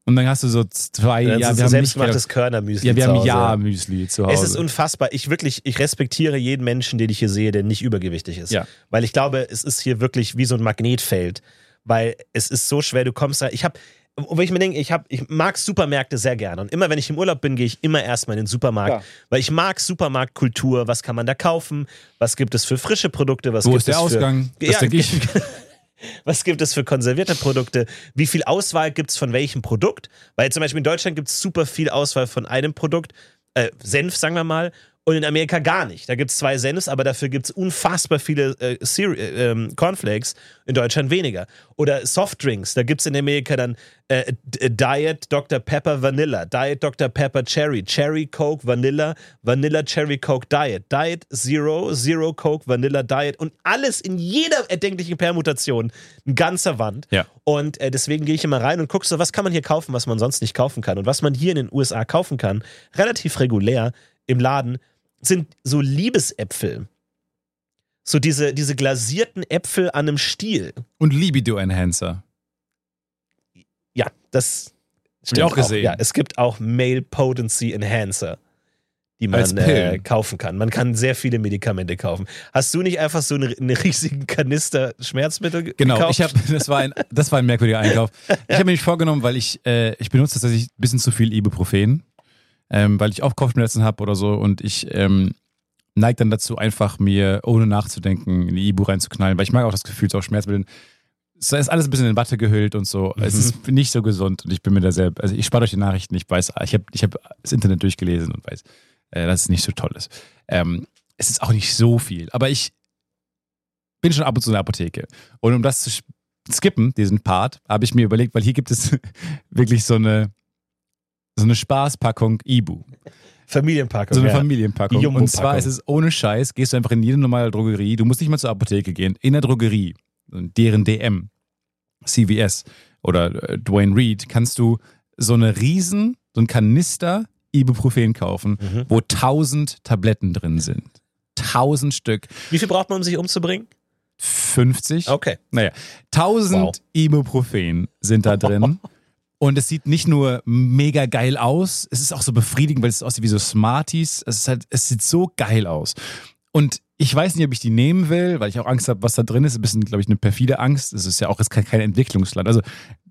Und dann hast du so zwei, ja, wir
es
haben
selbstgemachtes. Körnermüsli.
Ja, wir haben
Hause.
Ja-Müsli zu Hause.
Es ist unfassbar. Ich wirklich, ich respektiere jeden Menschen, den ich hier sehe, der nicht übergewichtig ist.
Ja.
Weil ich glaube, es ist hier wirklich wie so ein Magnetfeld. Weil es ist so schwer, du kommst da. Ich habe, wo ich mir denke, ich, hab, ich mag Supermärkte sehr gerne. Und immer, wenn ich im Urlaub bin, gehe ich immer erstmal in den Supermarkt.
Ja.
Weil ich mag Supermarktkultur. Was kann man da kaufen? Was gibt es für frische Produkte? Was
Wo
gibt
ist der
es für,
Ausgang? Das
Ja,
denke ich.
Was gibt es für konservierte Produkte? Wie viel Auswahl gibt es von welchem Produkt? Weil zum Beispiel in Deutschland gibt es super viel Auswahl von einem Produkt, äh, Senf, sagen wir mal, und in Amerika gar nicht. Da gibt es zwei Senfs, aber dafür gibt es unfassbar viele äh, äh, ähm, Cornflakes, in Deutschland weniger. Oder Softdrinks, da gibt es in Amerika dann äh, D- Diet Dr. Pepper Vanilla, Diet Dr. Pepper Cherry, Cherry Coke Vanilla, Vanilla Cherry Coke Diet, Diet Zero, Zero Coke Vanilla Diet und alles in jeder erdenklichen Permutation, ein ganzer Wand.
Ja.
Und äh, deswegen gehe ich immer rein und gucke so, was kann man hier kaufen, was man sonst nicht kaufen kann. Und was man hier in den USA kaufen kann, relativ regulär im Laden, sind so Liebesäpfel. So diese, diese glasierten Äpfel an einem Stiel.
Und Libido-Enhancer.
Ja, das
ich auch gesehen.
Ja, es gibt auch Male Potency Enhancer, die man äh, kaufen kann. Man kann sehr viele Medikamente kaufen. Hast du nicht einfach so einen, einen riesigen Kanister Schmerzmittel ge-
Genau,
gekauft?
ich habe, das war ein, das war ein merkwürdiger Einkauf. Ich habe mir nicht vorgenommen, weil ich, äh, ich benutze tatsächlich ein bisschen zu viel Ibuprofen, ähm, weil ich auch Kopfschmerzen habe oder so und ich ähm, neige dann dazu, einfach mir ohne nachzudenken in die Ibu reinzuknallen, weil ich mag auch das Gefühl, so auch Schmerzmitteln. Es ist alles ein bisschen in Watte gehüllt und so. Es
Mhm.
ist nicht so gesund und ich bin mir da selbst, also ich spare euch die Nachrichten, ich weiß, ich habe ich hab das Internet durchgelesen und weiß, äh, dass es nicht so toll ist. Ähm, es ist auch nicht so viel, aber ich bin schon ab und zu in der Apotheke. Und um das zu, skippen, diesen Part, habe ich mir überlegt, weil hier gibt es wirklich so eine, so eine Spaßpackung Ibu.
Familienpackung.
So eine
ja.
Familienpackung. Und zwar ist es ohne Scheiß, gehst du einfach in jede normale Drogerie, du musst nicht mal zur Apotheke gehen, in der Drogerie, deren DM, CVS oder äh, Dwayne Reed, kannst du so eine Riesen, so ein Kanister Ibuprofen kaufen,
Mhm.
wo tausend Tabletten drin sind. Tausend Stück.
Wie viel braucht man, um sich umzubringen?
50.
Okay.
Naja, 1000
Wow.
Ibuprofen sind da drin. Und es sieht nicht nur mega geil aus, es ist auch so befriedigend, weil es aussieht wie so Smarties. Es, ist halt, es sieht so geil aus. Und ich weiß nicht, ob ich die nehmen will, weil ich auch Angst habe, was da drin ist. Ein bisschen, glaube ich, eine perfide Angst. Es ist ja auch jetzt kein, kein Entwicklungsland. Also,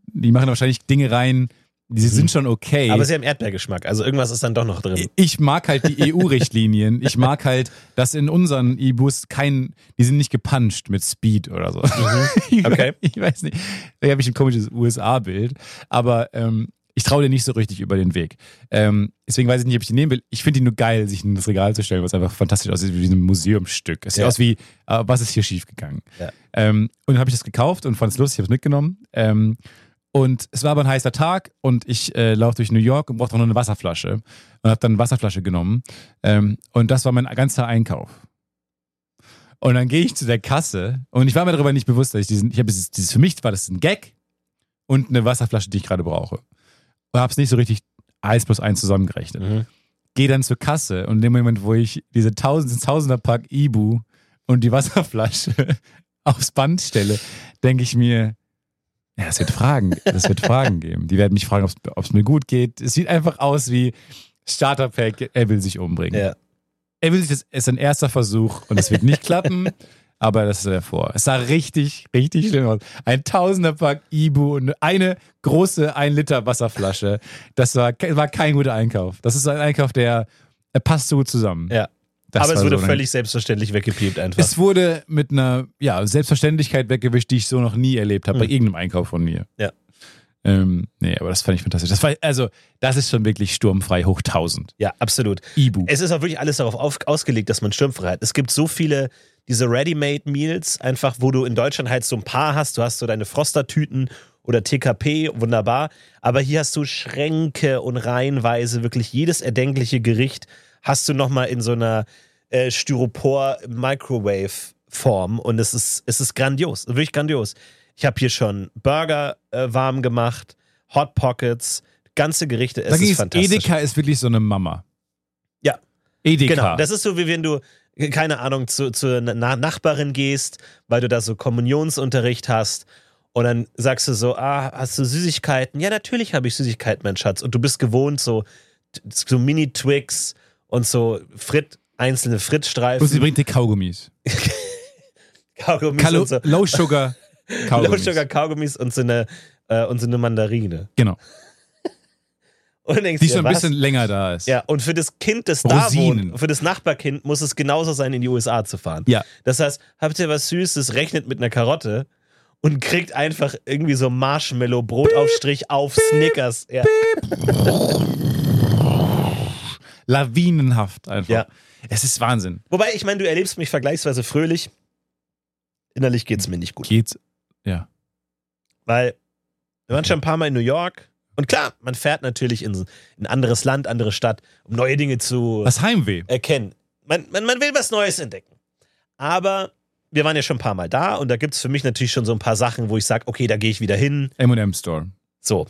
die machen wahrscheinlich Dinge rein, die sind schon okay.
Aber sie haben Erdbeergeschmack, also irgendwas ist dann doch noch drin.
Ich mag halt die EU-Richtlinien. Ich mag halt, dass in unseren E-Bus kein, die sind nicht gepuncht mit Speed oder so. Ich,
Okay.
ich weiß nicht. Da habe ich ein komisches USA-Bild. Aber ähm, ich traue dir nicht so richtig über den Weg. Ähm, deswegen weiß ich nicht, ob ich die nehmen will. Ich finde die nur geil, sich in das Regal zu stellen, was einfach fantastisch aussieht, wie ein Museumsstück. Es sieht
Ja.
aus wie, äh, was ist hier schiefgegangen?
Ja.
Ähm, und dann habe ich das gekauft und fand es lustig, habe es mitgenommen. Ähm, und es war aber ein heißer Tag und ich äh, laufe durch New York und brauchte noch eine Wasserflasche. Und habe dann eine Wasserflasche genommen. Ähm, und das war mein ganzer Einkauf. Und dann gehe ich zu der Kasse und ich war mir darüber nicht bewusst, dass ich diesen, ich habe dieses, dieses, für mich war das ein Gag und eine Wasserflasche, die ich gerade brauche. Und habe es nicht so richtig eins plus eins zusammengerechnet.
Mhm.
Gehe dann zur Kasse und in dem Moment, wo ich diese Tausend, Tausender-Pack Ibu und die Wasserflasche aufs Band stelle, denke ich mir, ja, es wird Fragen, es wird Fragen geben. Die werden mich fragen, ob es mir gut geht. Es sieht einfach aus wie Starterpack, er will sich umbringen.
Ja.
Er will sich das, es ist ein erster Versuch und es wird nicht klappen, aber das ist davor. Es sah richtig, richtig schlimm aus. Ein Tausenderpack Ibu und eine große 1 Liter Wasserflasche. Das war, war kein guter Einkauf. Das ist ein Einkauf, der, der passt so gut zusammen.
Ja.
Das
Aber es wurde
so ein-
völlig selbstverständlich weggepiept einfach.
Es wurde mit einer ja, Selbstverständlichkeit weggewischt, die ich so noch nie erlebt habe, bei
Mhm.
irgendeinem Einkauf von mir.
Ja.
Ähm, nee, aber das fand ich fantastisch. Das war, also, das ist schon wirklich sturmfrei hoch 1000.
ja, absolut.
Ibu.
Es ist auch wirklich alles darauf auf, ausgelegt, dass man sturmfrei hat. Es gibt so viele diese Ready-Made-Meals, einfach, wo du in Deutschland halt so ein paar hast. Du hast so deine Froster-Tüten oder TKP, wunderbar. Aber hier hast du Schränke und reihenweise wirklich jedes erdenkliche Gericht hast du nochmal in so einer äh, Styropor-Microwave-Form. Und es ist, es ist grandios, wirklich grandios. Ich habe hier schon Burger äh, warm gemacht, Hot Pockets, ganze Gerichte. Es ist
ich,
fantastisch.
Edeka ist wirklich so eine Mama.
Ja.
Edeka.
Genau, das ist so, wie wenn du, keine Ahnung, zu, zur Na Nachbarin gehst, weil du da so Kommunionsunterricht hast und dann sagst du so, ah, hast du Süßigkeiten? Ja, natürlich habe ich Süßigkeiten, mein Schatz. Und du bist gewohnt, so, so Mini-Twix und so Frit, einzelne
und sie
Frittstreifen,
bringt dir Kaugummis.
Kaugummis
Kalo
und so.
Low Sugar
Low
Kaugummis.
Sugar Kaugummis und so eine, äh, und so eine Mandarine.
Genau. Die
dir,
schon ein
was?
bisschen länger da ist.
Ja, und für das Kind, das da
Rosinen.
wohnt, für das Nachbarkind muss es genauso sein, in die USA zu fahren.
Ja.
Das heißt, habt ihr was Süßes, rechnet mit einer Karotte und kriegt einfach irgendwie so Marshmallow-Brotaufstrich auf Snickers. Ja.
Lawinenhaft einfach.
Ja.
Es ist Wahnsinn.
Wobei, ich meine, du erlebst mich vergleichsweise fröhlich. Innerlich geht's mir nicht gut.
Geht's? Ja.
Weil wir waren schon ein paar Mal in New York. Und klar, man fährt natürlich in ein anderes Land, andere Stadt, um neue Dinge zu
Was Heimweh.
erkennen. Man, man, man will was Neues entdecken. Aber wir waren ja schon ein paar Mal da und da gibt es für mich natürlich schon so ein paar Sachen, wo ich sage, okay, da gehe ich wieder hin.
M&M Store.
So.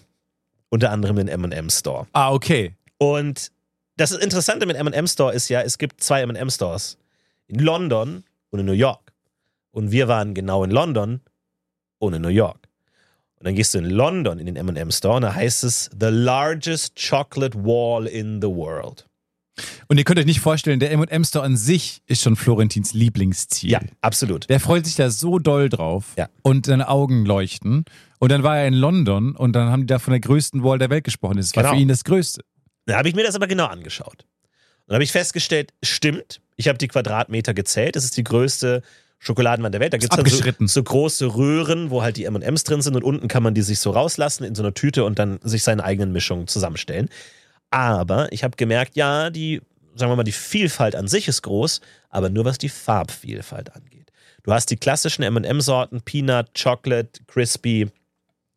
Unter anderem den MM Store.
Ah, okay.
Und das Interessante mit MM Store ist ja, es gibt zwei MM Stores. In London und in New York. Und wir waren genau in London und in New York. Und dann gehst du in London in den MM Store und da heißt es The largest chocolate wall in the world.
Und ihr könnt euch nicht vorstellen, der M&M Store an sich ist schon Florentins Lieblingsziel.
Ja, absolut.
Der freut sich da so doll drauf
Ja.
und seine Augen leuchten. Und dann war er in London und dann haben die da von der größten Wall der Welt gesprochen. Das war
Genau.
für ihn das Größte.
Dann habe ich mir das aber genau angeschaut. Und dann habe ich festgestellt, stimmt, ich habe die Quadratmeter gezählt. Das ist die größte Schokoladenwand der Welt. Da gibt es dann so, so große Röhren, wo halt die M&M's drin sind und unten kann man die sich so rauslassen in so einer Tüte und dann sich seine eigenen Mischungen zusammenstellen. Aber ich habe gemerkt, ja, die, sagen wir mal, die Vielfalt an sich ist groß, aber nur was die Farbvielfalt angeht. Du hast die klassischen M&M-Sorten, Peanut, Chocolate, Crispy,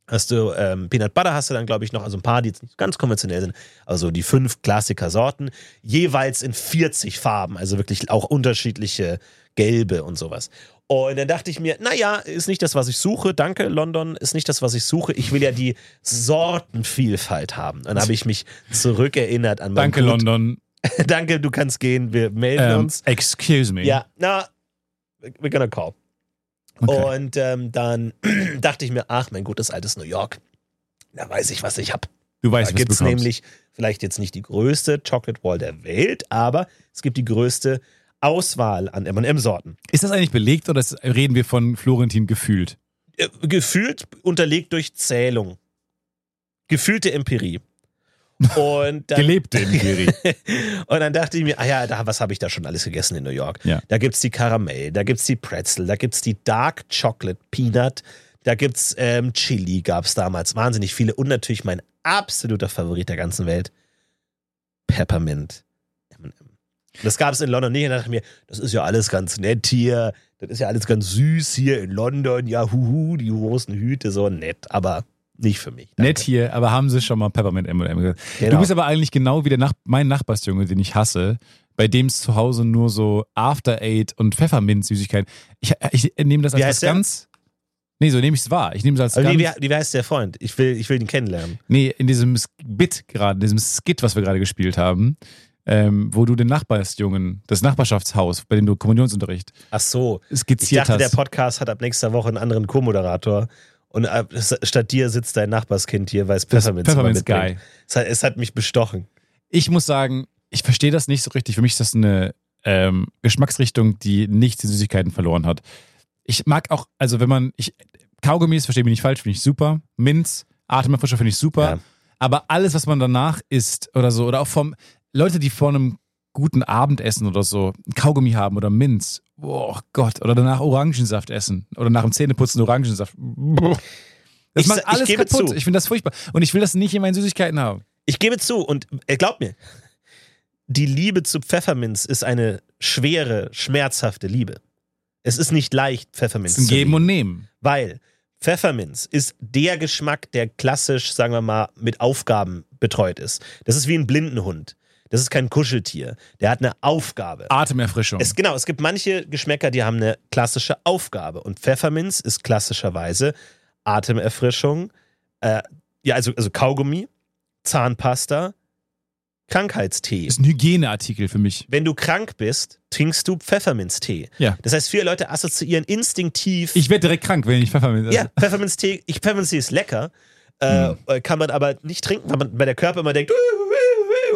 hast du ähm, Peanut Butter hast du dann, glaube ich, noch, also ein paar, die jetzt nicht ganz konventionell sind, also die fünf Klassiker-Sorten, jeweils in 40 Farben, also wirklich auch unterschiedliche Gelbe und sowas. Und dann dachte ich mir, naja, ist nicht das, was ich suche. Danke, London, ist nicht das, was ich suche. Ich will ja die Sortenvielfalt haben. Dann habe ich mich zurückerinnert an mein
Danke,
Gut.
London.
Danke, du kannst gehen. Wir melden
Ähm,
uns.
excuse me.
Ja, na, we're gonna call.
Okay.
Und ähm, dann dachte ich mir, ach, mein gutes altes New York. Da weiß ich, was ich habe.
du
Da
weißt, was du
gibt es
bekommst.
nämlich vielleicht jetzt nicht die größte Chocolate Wall der Welt, aber es gibt die größte Auswahl an M&M-Sorten.
Ist das eigentlich belegt oder reden wir von Florentin gefühlt?
Äh, Gefühlt unterlegt durch Zählung. Gefühlte Empirie. Und dann,
Gelebte Empirie.
und dann dachte ich mir, ah ja, da, was habe ich da schon alles gegessen in New York?
Ja.
Da gibt es die Karamell, da gibt es die Pretzel, da gibt es die Dark Chocolate Peanut, da gibt es ähm, Chili, gab es damals wahnsinnig viele und natürlich mein absoluter Favorit der ganzen Welt, Peppermint M&M. Das gab es in London nicht und da dachte ich mir, das ist ja alles ganz nett hier, das ist ja alles ganz süß hier in London, ja huhu, die großen Hüte, so nett, aber nicht für mich. Danke.
Nett hier, aber haben sie schon mal Peppermint M&M gesagt.
Genau.
Du bist aber eigentlich genau wie der Nach mein Nachbarsjunge, den ich hasse, bei dem es zu Hause nur so After Eight und Pfefferminz-Süßigkeiten. Ich, ich nehme das als was
der?
ganz. Nee, so nehme ich es wahr. Ich nehme es als
Aber
ganz.
wie, wie, wie heißt der Freund? Ich will, ich will ihn kennenlernen.
Nee, in diesem Bit gerade, in diesem Skit, was wir gerade gespielt haben, ähm, wo du den Nachbarsjungen, das Nachbarschaftshaus, bei dem du Kommunionsunterricht
Ach so. Ich
skizziert
dachte, der
hast.
Podcast hat ab nächster Woche einen anderen Co-Moderator. Und äh, statt dir sitzt dein Nachbarskind hier, weil es Pfefferminz, mitbringt.
Guy.
Es hat, es hat mich bestochen.
Ich muss sagen, ich verstehe das nicht so richtig. Für mich ist das eine ähm, Geschmacksrichtung, die nicht die Süßigkeiten verloren hat. Ich mag auch, also wenn man, ich, Kaugummis, verstehe mich nicht falsch, finde ich super. Minz, Atemerfrischer finde ich super.
Ja.
Aber alles, was man danach isst oder so, oder auch vom, Leute, die vor einem guten Abendessen oder so Kaugummi haben oder Minz, oh Gott, oder danach Orangensaft essen oder nach dem Zähneputzen Orangensaft. Das
Ich
macht
ich
alles
gebe
kaputt.
zu.
Ich finde das furchtbar. Und ich will das nicht in meinen Süßigkeiten haben.
Ich gebe zu und äh, glaub mir, die Liebe zu Pfefferminz ist eine schwere, schmerzhafte Liebe. Es ist nicht leicht, Pfefferminz zu
Geben
lieben.
und Nehmen.
Weil Pfefferminz ist der Geschmack, der klassisch, sagen wir mal, mit Aufgaben betreut ist. Das ist wie ein Blindenhund. Das ist kein Kuscheltier. Der hat eine Aufgabe.
Atemerfrischung.
Es, genau, es gibt manche Geschmäcker, die haben eine klassische Aufgabe. Und Pfefferminz ist klassischerweise Atemerfrischung, äh, ja, also, also Kaugummi, Zahnpasta, Krankheitstee.
ist ein Hygieneartikel für mich.
Wenn du krank bist, trinkst du Pfefferminztee.
Ja.
Das heißt, viele Leute assoziieren instinktiv.
Ich werde direkt krank, wenn ich Pfefferminz esse.
ja, Pfefferminztee, ich, Pfefferminztee ist lecker. Äh,
Hm.
Kann man aber nicht trinken, weil man bei der Körper immer denkt,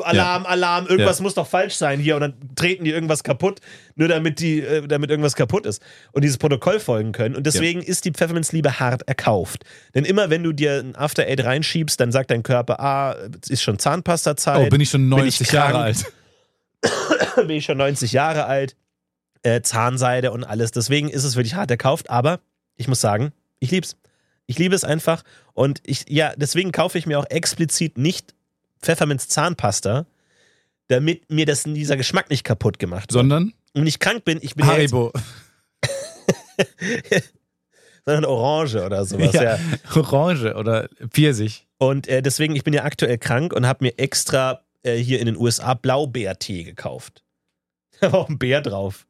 "Uh, uh, uh, Alarm, Alarm, irgendwas
Ja.
muss doch falsch sein hier und dann treten die irgendwas kaputt, nur damit die, äh, damit irgendwas kaputt ist und dieses Protokoll folgen können. Und deswegen ist die Pfefferminzliebe hart erkauft. Denn immer wenn du dir ein After Eight reinschiebst, dann sagt dein Körper, ah, es ist schon Zahnpasta-Zeit.
Oh, bin ich schon
Bin ich
90 Jahre alt.
bin ich schon 90 Jahre alt, äh, Zahnseide und alles. Deswegen ist es wirklich hart erkauft, aber ich muss sagen, ich lieb's. Ich liebe es einfach und ich, ja, deswegen kaufe ich mir auch explizit nicht Pfefferminz Zahnpasta, damit mir das dieser Geschmack nicht kaputt gemacht wird.
Sondern
Und ich krank bin, ich bin ja
Haribo.
sondern Orange oder sowas. Ja.
Ja, Orange oder Pfirsich.
Und äh, deswegen, ich bin ja aktuell krank und habe mir extra äh, hier in den USA Blaubeertee gekauft. Da war auch ein Bär drauf.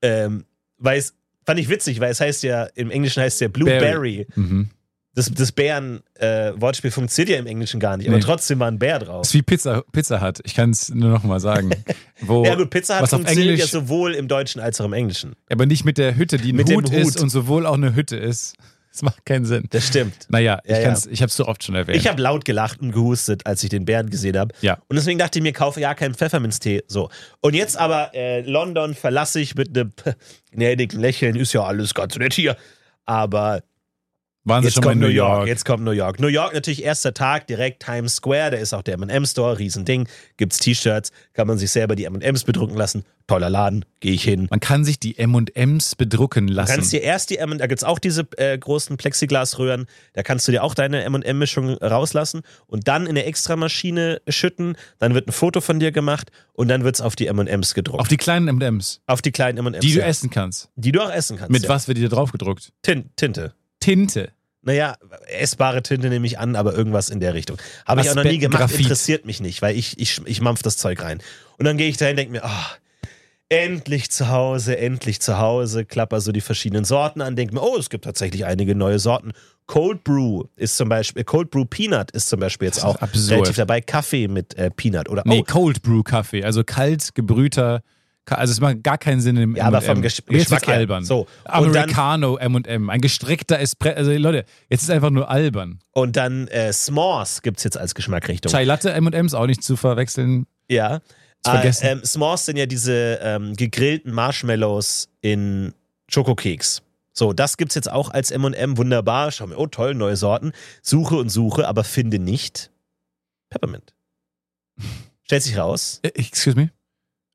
Ähm, weil es, fand ich witzig, weil es heißt ja, im Englischen heißt es ja Blueberry.
Mhm.
Das, das Bären-Wortspiel funktioniert ja im Englischen gar nicht, aber
Nee.
trotzdem war ein Bär
Das
drauf.
ist wie Pizza, Pizza hat. Ich kann es nur noch mal sagen. Wo,
Ja gut, Pizza
auf
funktioniert ja
Englisch,
sowohl im Deutschen als auch im Englischen.
aber nicht mit der Hütte, die ein
Mit dem
Hut, ist
Hut.
und sowohl auch eine Hütte ist. Das macht keinen Sinn.
Das stimmt.
Naja, ich,
Ja, ja.
ich habe es so oft schon erwähnt.
Ich habe laut gelacht und gehustet, als ich den Bären gesehen habe.
Ja.
Und deswegen dachte ich mir, kaufe ja keinen Pfefferminztee. So. Und jetzt aber äh, London verlasse ich mit einem gnädigen Lächeln. Ist ja alles ganz nett hier. Aber
Waren Sie
Jetzt
schon mal
kommt
in
New York.
York?
Jetzt kommt New York. New York natürlich erster Tag, direkt Times Square. Da ist auch der M&M Store, Riesending. Gibt's T-Shirts, kann man sich selber die M&Ms bedrucken lassen. Toller Laden, gehe ich hin.
Man kann sich die M&M's bedrucken
Du
lassen.
kannst dir erst die M&M, da gibt's auch diese äh, großen Plexiglasröhren. Da kannst du dir auch deine M&M-Mischung rauslassen und dann in eine Extramaschine schütten. Dann wird ein Foto von dir gemacht und dann wird's auf die M&Ms gedruckt.
Auf die kleinen M&M's,
Auf die kleinen M&Ms.
die du
ja.
essen kannst.
Die du auch essen kannst.
Mit
ja.
was wird die da drauf gedruckt?
Tin Tinte.
Tinte.
Naja, essbare Tinte nehme ich an, aber irgendwas in der Richtung. Habe ich auch noch nie gemacht,
Asbestgraphit.
interessiert mich nicht, weil ich, ich, ich mampf das Zeug rein. Und dann gehe ich dahin und denke mir, ah, endlich zu Hause, endlich zu Hause, klapper so die verschiedenen Sorten an, denke mir, oh, es gibt tatsächlich einige neue Sorten. Cold Brew ist zum Beispiel, Cold Brew Peanut ist zum Beispiel jetzt auch
absurd.
relativ dabei. Kaffee mit äh, Peanut oder
Nee,
oh,
Cold Brew Kaffee, also kalt gebrühter. Also es macht gar keinen Sinn im
Ja, aber vom Gesch- Geschmack her.
albern.
So,
Americano M&M, ein gestreckter Espresso. Also Leute, jetzt ist einfach nur albern.
und dann äh, S'mores gibt es jetzt als Geschmackrichtung.
Chai Latte M&M's auch nicht zu verwechseln.
Ja.
Vergessen.
Äh, ähm, S'mores sind ja diese ähm, gegrillten Marshmallows in Schokokeks. So, das gibt's jetzt auch als M&M, wunderbar. Schau mir, oh toll, neue Sorten. Suche und suche, aber finde nicht Peppermint. Stellt sich raus,
Äh, Excuse me?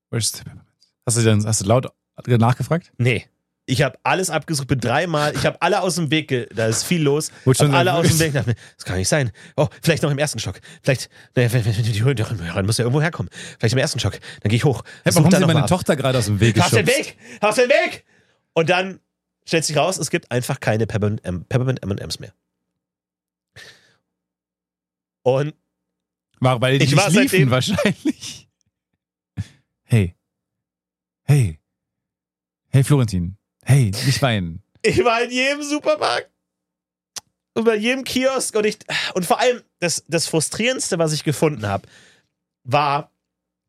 Where's the peppermint? Hast du, dann, hast du laut nachgefragt?
nee. Ich habe alles abgesucht, bin dreimal, ich habe alle aus dem Weg, ge da ist viel los.
Wurde schon
Hab alle aus dem. Weg, das kann nicht sein. Oh, vielleicht noch im ersten Stock. Vielleicht, naja, die Höhle, dann muss ja irgendwo herkommen. Vielleicht im ersten Stock. Dann gehe ich hoch.
Hey, warum Sie meine
ab.
Tochter gerade aus dem Weg
Auf den
geschubst?
Weg! Auf den Weg! Und dann stellt sich raus, es gibt einfach keine Peppermint M- Peppermint M&M's mehr. Und
War, weil die
Ich
nicht liefen
seitdem-
wahrscheinlich. Hey. Hey. Florentin. Hey, nicht weinen.
ich war in jedem Supermarkt und bei jedem Kiosk und ich und vor allem das, das frustrierendste, was ich gefunden habe, war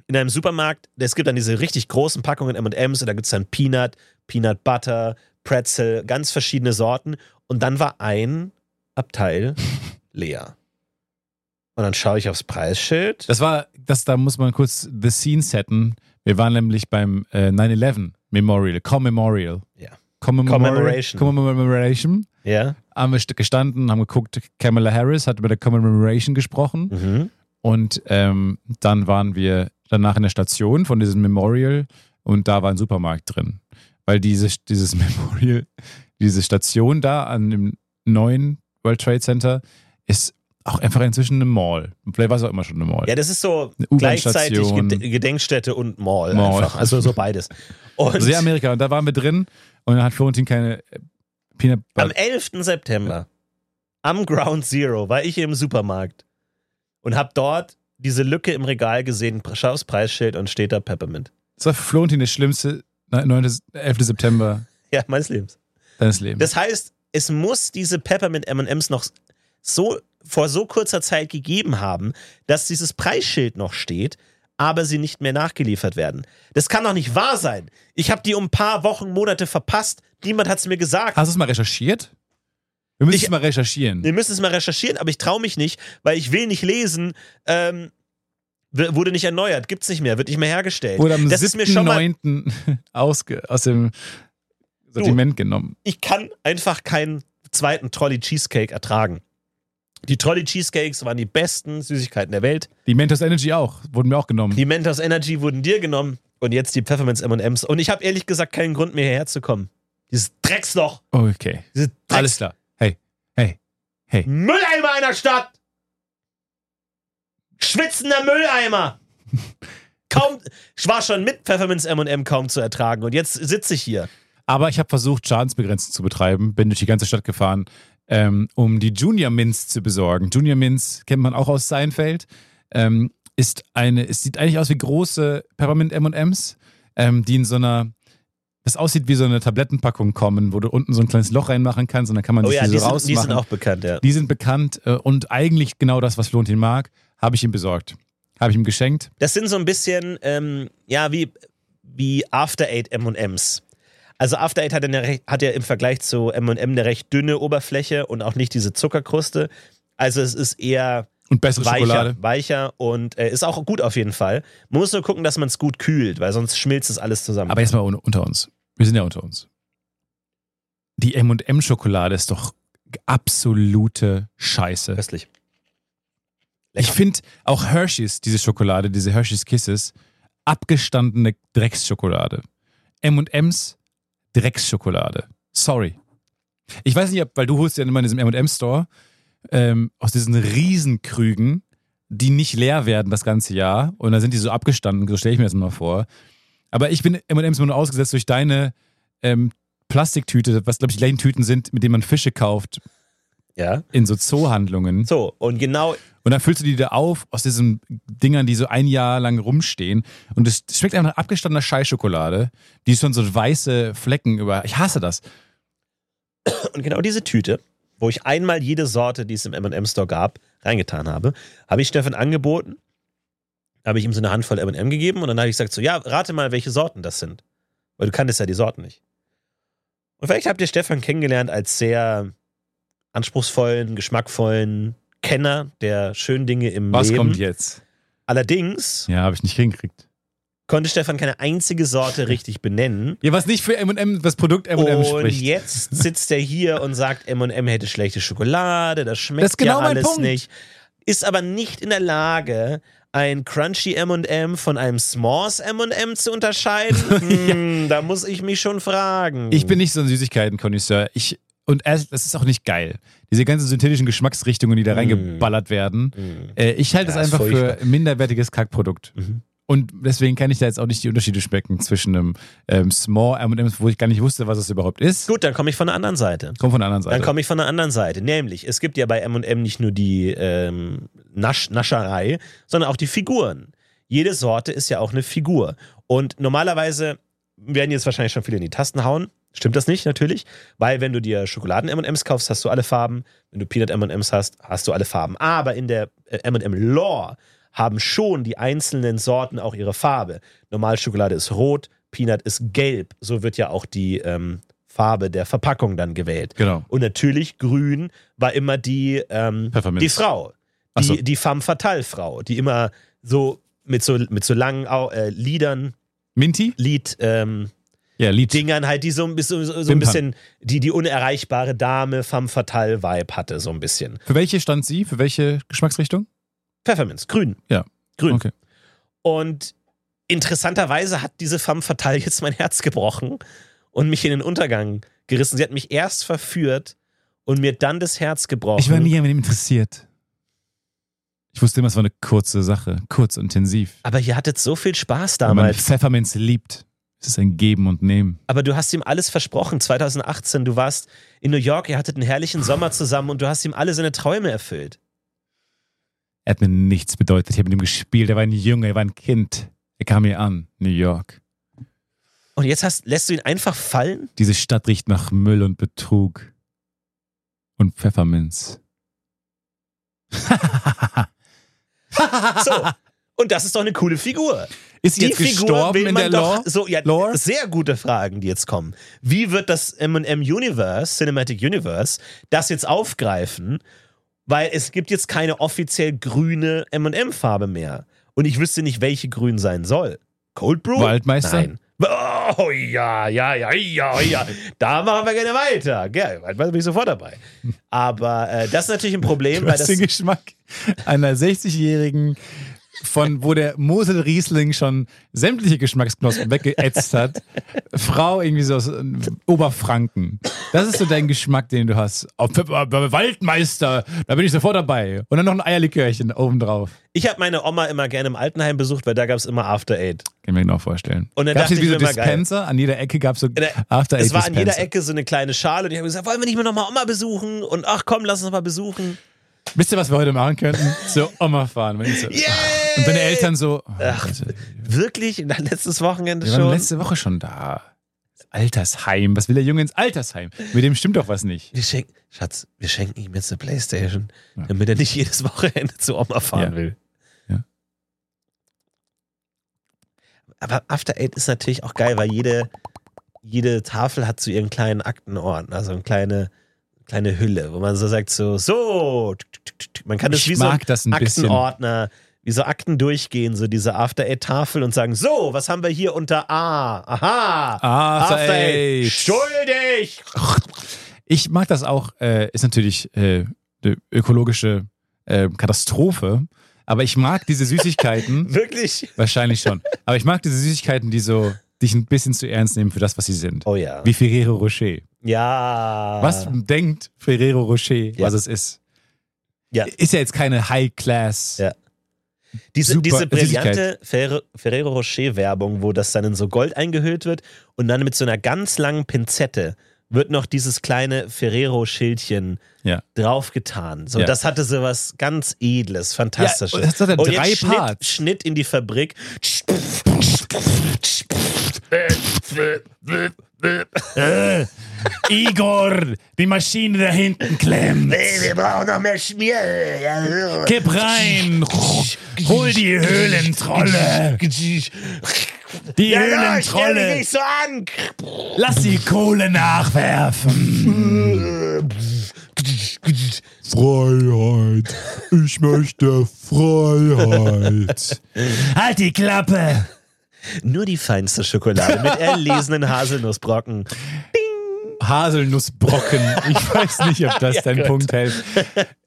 in einem Supermarkt, es gibt dann diese richtig großen Packungen M&M's und da gibt es dann Peanut, Peanut Butter, Pretzel, ganz verschiedene Sorten und dann war ein Abteil leer. Und dann schaue ich aufs Preisschild.
Das war, das, da muss man kurz the scene setten. Wir waren nämlich beim äh, 9-11 Memorial, Commemorial.
Ja.
Commemoration.
Commemoration. Ja.
Haben wir st- gestanden, haben geguckt, Kamala Harris hat über der Commemoration gesprochen.
Mhm.
Und ähm, dann waren wir danach in der Station von diesem Memorial und da war ein Supermarkt drin. Weil diese, dieses Memorial, diese Station da an dem neuen World Trade Center ist auch einfach inzwischen eine Mall. Vielleicht war es auch immer schon eine Mall.
Ja, das ist so gleichzeitig Gedenkstätte und Mall,
Mall.
einfach. Also so beides. Und
Sehr Amerika. Und da waren wir drin und dann hat Florentin keine äh, Peanut
am
Butter.
11. September, am Ground Zero, war ich im Supermarkt und habe dort diese Lücke im Regal gesehen, schau aufs Preisschild und steht da Peppermint.
Das war für Florentin das schlimmste 9. 11. September
Ja, meines Lebens.
deines Lebens.
Das heißt, es muss diese Peppermint M&M's noch so vor so kurzer Zeit gegeben haben, dass dieses Preisschild noch steht, aber sie nicht mehr nachgeliefert werden. Das kann doch nicht wahr sein. Ich habe die um ein paar Wochen, Monate verpasst. Niemand hat es mir gesagt.
Hast du es mal recherchiert? Wir müssen
Ich-
es mal recherchieren.
Wir müssen es mal recherchieren, aber ich traue mich nicht, weil ich will nicht lesen. Ähm, wurde nicht erneuert, gibt's nicht mehr, wird nicht mehr hergestellt.
Wurde am
das ist mir schon mal.
7.9. ausge- aus dem Sortiment genommen.
Ich kann einfach keinen zweiten Trolley Cheesecake ertragen. Die Trolley Cheesecakes waren die besten Süßigkeiten der Welt.
Die Mentos Energy auch, wurden mir auch genommen.
Die Mentos Energy wurden dir genommen und jetzt die Pfefferminz M&M's. Und ich habe ehrlich gesagt keinen Grund mehr hierher zu kommen. Dieses Drecksloch,
Okay,
diese
alles klar. Hey, hey, hey.
Mülleimer einer Stadt. Schwitzender Mülleimer. Kaum, ich war schon mit Pfefferminz M&M kaum zu ertragen und jetzt sitze ich hier.
Aber ich habe versucht, Schadensbegrenzung zu betreiben, bin durch die ganze Stadt gefahren, ähm, um die Junior Mints zu besorgen. Junior Mints kennt man auch aus Seinfeld. Ähm, ist eine, es sieht eigentlich aus wie große Peppermint M&M's, ähm, die in so einer, das aussieht wie so eine Tablettenpackung kommen, wo du unten so ein kleines Loch reinmachen kannst und dann kann man
Oh
sich
ja,
die
die
so
sind,
rausmachen.
die sind auch bekannt, ja.
Die sind bekannt äh, und eigentlich genau das, was Florentin mag, habe ich ihm besorgt. Habe ich ihm geschenkt.
Das sind so ein bisschen, ähm, ja, wie, wie After Eight M&M's. Also After Eight hat, eine, hat ja im Vergleich zu M&M eine recht dünne Oberfläche und auch nicht diese Zuckerkruste. Also es ist eher
Und bessere
weicher,
Schokolade.
weicher und äh, ist auch gut auf jeden Fall. Man muss nur gucken, dass man es gut kühlt, weil sonst schmilzt es alles zusammen.
Aber jetzt mal un- unter uns. Wir sind ja unter uns. Die M&M-Schokolade ist doch absolute Scheiße.
Köstlich.
Ich finde auch Hershey's, diese Schokolade, diese Hershey's Kisses, abgestandene Drecksschokolade. M&M's Drecksschokolade. Sorry. Ich weiß nicht, ob, weil du holst ja immer in diesem M&M-Store ähm, aus diesen Riesenkrügen, die nicht leer werden das ganze Jahr und dann sind die so abgestanden, so stelle ich mir das mal vor. Aber ich bin M&M's nur ausgesetzt durch deine ähm, Plastiktüte, was glaube ich Lane-Tüten sind, mit denen man Fische kauft
Ja.
in so Zoohandlungen.
So, und genau,
Und dann füllst du die da auf aus diesen Dingern, die so ein Jahr lang rumstehen. Und es schmeckt einfach nach abgestandener Scheißschokolade, die schon so weiße Flecken über. Ich hasse das.
und genau diese Tüte, wo ich einmal jede Sorte, die es im M&M Store gab, reingetan habe, habe ich Stefan angeboten. Habe ich ihm so eine Handvoll M&M gegeben und dann habe ich gesagt so, ja, rate mal, welche Sorten das sind. Weil du kanntest ja die Sorten nicht. Und vielleicht habt ihr Stefan kennengelernt als sehr anspruchsvollen, geschmackvollen Kenner der schönen Dinge im
Was
Leben.
kommt jetzt?
Allerdings
Ja, habe ich nicht hingekriegt.
konnte Stefan keine einzige Sorte richtig benennen.
Ja, was nicht für M&M, das Produkt M&M
und
spricht.
jetzt sitzt er hier und sagt, M&M hätte schlechte Schokolade, das schmeckt
Das genau
ja alles nicht. Ist aber nicht in der Lage, ein Crunchy M&M von einem S'mores M&M zu unterscheiden. hm, Da muss ich mich schon fragen.
Ich bin nicht so ein Süßigkeiten-Konnoisseur. Ich und es- das ist auch nicht geil. Diese ganzen synthetischen Geschmacksrichtungen, die da reingeballert werden.
Hm.
Äh, ich halte
Ja,
es
ist
einfach für ein minderwertiges Kackprodukt.
Mhm.
Und deswegen kann ich da jetzt auch nicht die Unterschiede schmecken zwischen einem ähm, Small M&M's, wo ich gar nicht wusste, was es überhaupt ist.
Gut, dann komme ich von der anderen Seite.
Kommt von der anderen Seite.
Dann komme ich von der anderen Seite. Nämlich, es gibt ja bei M&M nicht nur die ähm, Nasch Nascherei, sondern auch die Figuren. Jede Sorte ist ja auch eine Figur. Und normalerweise werden jetzt wahrscheinlich schon viele in die Tasten hauen. Stimmt das nicht, natürlich? Weil wenn du dir Schokoladen-M&M's kaufst, hast du alle Farben. Wenn du Peanut-M&M's hast, hast du alle Farben. Aber in der äh, M&M-Lore haben schon die einzelnen Sorten auch ihre Farbe. Normalschokolade ist rot, Peanut ist gelb. So wird ja auch die ähm, Farbe der Verpackung dann gewählt.
Genau.
Und natürlich grün war immer die, ähm, die Frau.
Ach so.
Die, die femme fatale Frau, die immer so mit so, mit so langen äh, Liedern,
Minty?
Lied, ähm,
Ja, Lied.
Dingern halt, die so, ein bisschen- so, ein bisschen, die die unerreichbare Dame femme fatale Vibe hatte, so ein bisschen.
Für welche stand sie? Für welche Geschmacksrichtung?
Pfefferminz, grün.
Ja.
Grün.
Okay.
Und interessanterweise hat diese femme fatale jetzt mein Herz gebrochen und mich in den Untergang gerissen. Sie hat mich erst verführt und mir dann das Herz gebrochen.
Ich war nie an dem interessiert. Ich wusste immer, es war eine kurze Sache. Kurz intensiv.
Aber ihr hattet so viel Spaß
Wenn man
damals.
Pfefferminz liebt, ist es ein Geben und Nehmen.
Aber du hast ihm alles versprochen. 2018, du warst in New York, ihr hattet einen herrlichen Sommer zusammen und du hast ihm alle seine Träume erfüllt.
Er hat mir nichts bedeutet. Ich habe mit ihm gespielt. Er war ein Junge, er war ein Kind. Er kam mir an, New York.
Und jetzt hast, lässt du ihn einfach fallen?
Diese Stadt riecht nach Müll und Betrug. Und Pfefferminz.
So. Und das ist doch eine coole Figur.
Ist sie
Die
jetzt
Figur
gestorben
will
in der
doch
Lore?
so ja
Lore?
sehr gute Fragen, die jetzt kommen. Wie wird das M&M Universe, Cinematic Universe, das jetzt aufgreifen? Weil es gibt jetzt keine offiziell grüne M&M Farbe mehr und ich wüsste nicht, welche grün sein soll. Cold Brew?
Waldmeister?
Nein. Oh ja, ja, ja, ja, ja. Da machen wir gerne weiter. Ja, Waldmeister bin ich sofort dabei. Aber äh, das ist natürlich ein Problem,
Du
weil
hast
das
den Geschmack einer 60-jährigen, von wo der Mosel Riesling schon sämtliche Geschmacksknospen weggeätzt hat. Frau irgendwie so aus äh, Oberfranken. Das ist so dein Geschmack, den du hast. Oh, Waldmeister, da bin ich sofort dabei. Und dann noch ein Eierlikörchen obendrauf.
Ich habe meine Oma immer gerne im Altenheim besucht, weil da gab es immer After Eight.
Kann ich mir genau vorstellen.
Und dann
Gab's
dachte ich
so
geil.
Dispenser? An jeder Ecke gab es so after
Es
eight
war an jeder. Ecke so eine kleine Schale und ich habe gesagt, wollen wir nicht mehr nochmal Oma besuchen? Und ach komm, lass uns mal besuchen.
Wisst ihr, was wir heute machen könnten? Zur Oma fahren. Und ich so,
Yay!
Und deine Eltern so, oh,
Ach,
Leute,
Wirklich? Letztes Wochenende
Wir
schon?
letzte Woche schon da. Das Altersheim. Was will der Junge ins Altersheim? Mit dem stimmt doch was nicht.
Wir schenken, Schatz, wir schenken ihm jetzt eine Playstation,
Ja.
damit er nicht jedes Wochenende zu Oma fahren
Ja.
will.
Ja.
Aber After Eight ist natürlich auch geil, weil jede, jede Tafel hat so ihren kleinen Aktenordner, so eine kleine, kleine Hülle, wo man so sagt, so, so, man kann das
Ich
wie so ein
mag das ein bisschen.
Wie so Akten durchgehen, so diese After Eight-Tafel und sagen, so, was haben wir hier unter A? Aha!
After Eight.
Schuldig!
Ich mag das auch, äh, ist natürlich äh, eine ökologische äh, Katastrophe, aber ich mag diese Süßigkeiten.
Wirklich?
wahrscheinlich schon. Aber ich mag diese Süßigkeiten, die so dich ein bisschen zu ernst nehmen für das, was sie sind.
Oh ja.
Wie Ferrero Rocher.
Ja.
Was denkt Ferrero Rocher,
Ja.
was es ist?
Ja.
Ist ja jetzt keine High-Class.
Ja. Diese, diese brillante. Ferre, Ferrero Rocher-Werbung, wo das dann in so Gold eingehüllt wird und dann mit so einer ganz langen Pinzette wird noch dieses kleine Ferrero-Schildchen
Ja.
draufgetan. So,
Ja.
das hatte so was ganz Edles, Fantastisches.
Ja, das hat ja
und
drei
jetzt Schnitt,
Parts.
Schnitt in die Fabrik.
Äh, Igor, die Maschine da hinten klemmt.
wir brauchen noch mehr Schmier.
Gib rein. Hol die Höhlentrolle. Die
Ja, stell dich
Höhlentrolle.
nicht so an.
Lass die Kohle nachwerfen.
Freiheit. Ich möchte Freiheit.
Halt die Klappe.
Nur die feinste Schokolade mit erlesenen Haselnussbrocken.
Haselnussbrocken. Ich weiß nicht, ob das
Ja,
dein
gut.
Punkt hält.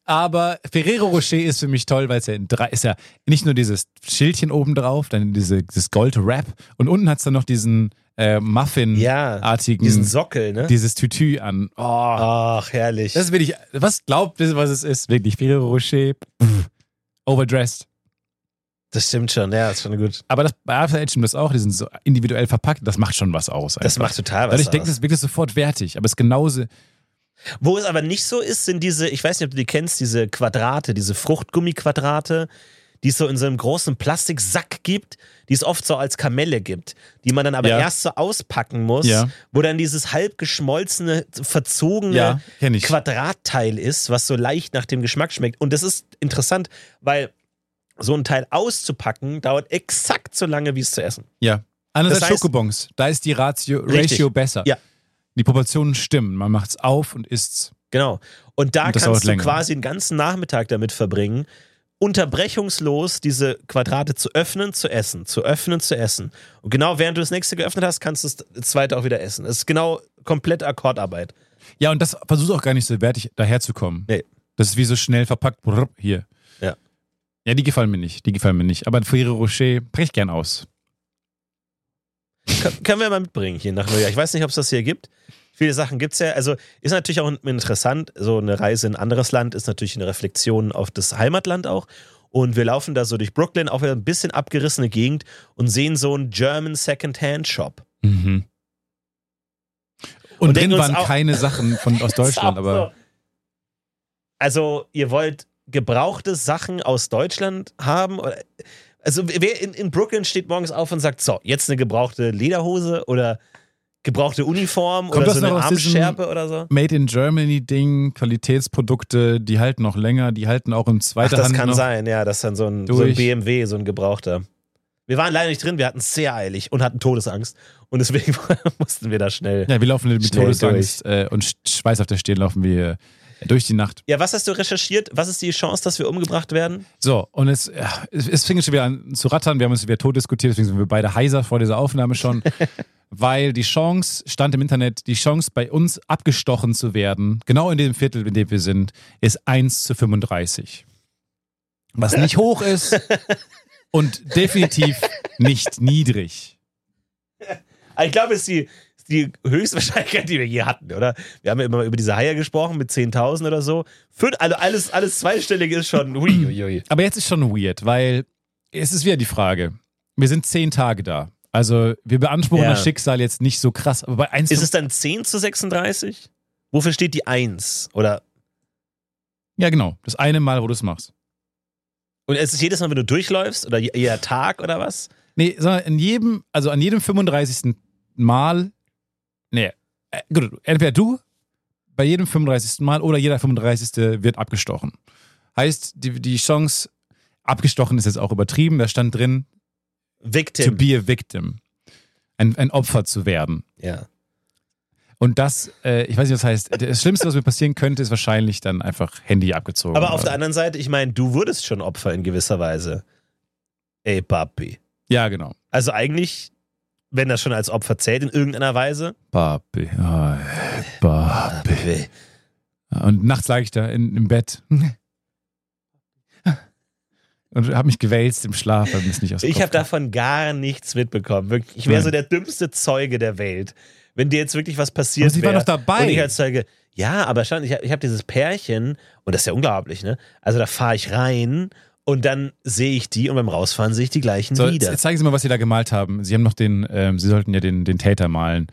Aber Ferrero Rocher ist für mich toll, weil es ja in drei ist ja nicht nur dieses Schildchen oben drauf, dann diese, dieses Gold-Wrap und unten hat es dann noch diesen äh,
Ja,
Muffin-artigen,
diesen Sockel, ne?
dieses Tütü an. Oh,
Ach, herrlich.
das ist wirklich, was glaubt ihr, was es ist? Wirklich, Ferrero Rocher, pff, overdressed.
Das stimmt schon, ja, ist schon gut.
Aber das, bei After Eight stimmt das auch, die sind so individuell verpackt, das macht schon was aus.
Das
einfach.
macht total was
Dadurch denke ich,
aus.
das ist wirklich sofort wertig, aber es ist genauso,
Wo es aber nicht so ist, sind diese, ich weiß nicht, ob du die kennst, diese Quadrate, diese Fruchtgummiquadrate, die es so in so einem großen Plastiksack gibt, die es oft so als Kamelle gibt, die man dann aber
Ja.
erst so auspacken muss,
Ja.
wo dann dieses halb geschmolzene, verzogene
Ja.
Quadratteil ist, was so leicht nach dem Geschmack schmeckt. Und das ist interessant, weil so ein Teil auszupacken dauert exakt so lange, wie es zu essen.
Ja. Andererseits
Das heißt-
Schokobons, da ist die Ratio,
Richtig.
Ratio besser.
Ja.
Die Proportionen stimmen. Man macht es auf und isst
Genau. Und da
Und das
kannst du
länger.
quasi den ganzen Nachmittag damit verbringen, unterbrechungslos diese Quadrate zu öffnen, zu essen, zu öffnen, zu essen. Und genau während du das nächste geöffnet hast, kannst du das zweite auch wieder essen. Es ist genau komplett Akkordarbeit.
Ja, und das versucht auch gar nicht so wertig daherzukommen.
Nee.
Das ist wie so schnell verpackt. Brrr, Hier.
Ja.
Ja, die gefallen mir nicht. Die gefallen mir nicht. Aber Ferrero Rocher brech gern aus.
Kön können wir mal mitbringen hier nach New York. Ich weiß nicht, ob es das hier gibt. Viele Sachen gibt es ja. Also ist natürlich auch interessant. So eine Reise in ein anderes Land ist natürlich eine Reflexion auf das Heimatland auch. Und wir laufen da so durch Brooklyn, auch wieder ein bisschen abgerissene Gegend und sehen so einen German Second-Hand Shop.
Mhm. Und,
Und
drin waren keine Sachen von, aus Deutschland, aber
so. Also, ihr wollt gebrauchte Sachen aus Deutschland haben? Also, wer in, in Brooklyn steht morgens auf und sagt: So, jetzt eine gebrauchte Lederhose oder gebrauchte Uniform
Kommt
oder so eine Armschärpe oder so?
Made in Germany Ding, Qualitätsprodukte, die halten noch länger, die halten auch im
Ach,
zweiten
das
Hand
kann sein, ja, das ist dann so ein, so ein. BMW, so ein gebrauchter. Wir waren leider nicht drin, wir hatten es sehr eilig und hatten Todesangst. Und deswegen mussten wir da schnell.
Ja, wir laufen mit Todesangst äh, und Sch- Schweiß auf der Stirn laufen wir durch die Nacht.
Ja, was hast du recherchiert? Was ist die Chance, dass wir umgebracht werden?
So, und es, es, es fing schon wieder an zu rattern. Wir haben uns wieder tot diskutiert, deswegen sind wir beide heiser vor dieser Aufnahme schon. weil die Chance, stand im Internet, die Chance bei uns abgestochen zu werden, genau in dem Viertel, in dem wir sind, ist 1 zu 35. Was nicht hoch ist und definitiv nicht niedrig.
Ich glaube, es ist die, die Höchstwahrscheinlichkeit, die wir je hatten, oder? Wir haben ja immer über diese Haie gesprochen mit 10.000 oder so. Fünf, also alles, alles Zweistellige ist schon. Hui, hui, hui.
Aber jetzt ist schon weird, weil es ist wieder die Frage. Wir sind zehn Tage da. Also wir beanspruchen
Ja.
das Schicksal jetzt nicht so krass. Aber bei 1
Ist es dann 10 zu 36? Wofür steht die 1? Oder
Ja, genau. Das eine Mal, wo du es machst.
und ist es jedes Mal, wenn du durchläufst? Oder je- jeder Tag oder was?
Nee, sondern in jedem, also an jedem 35. Mal, nee, äh, gut, entweder du bei jedem 35. Mal oder jeder 35. wird abgestochen. Heißt, die, die Chance, abgestochen ist jetzt auch übertrieben, da stand drin, to
Victim.
be a victim. Ein, ein Opfer zu werden.
Ja.
Und das, äh, ich weiß nicht, was heißt, das Schlimmste, was mir passieren könnte, ist wahrscheinlich dann einfach Handy abgezogen.
Aber auf der
Oder-
anderen Seite, ich meine, du wurdest schon Opfer in gewisser Weise. Ey, Papi.
Ja, genau.
Also eigentlich wenn das schon als Opfer zählt in irgendeiner Weise.
Papi, oh, Papi. Und nachts lag ich da in, im Bett und habe mich gewälzt im Schlaf, weil mir es nicht aus
Ich habe davon gar nichts mitbekommen. Wirklich, ich wäre so der dümmste Zeuge der Welt. Wenn dir jetzt wirklich was passiert
sie war
wäre
doch dabei.
und ich als Zeuge, ja, aber schon, ich habe hab dieses Pärchen und das ist ja unglaublich, ne? Also da fahre ich rein und dann sehe ich die und beim Rausfahren sehe ich die gleichen
So,
wieder.
jetzt zeigen Sie mal, was Sie da gemalt haben. Sie haben noch den, ähm, Sie sollten ja den, den Täter malen.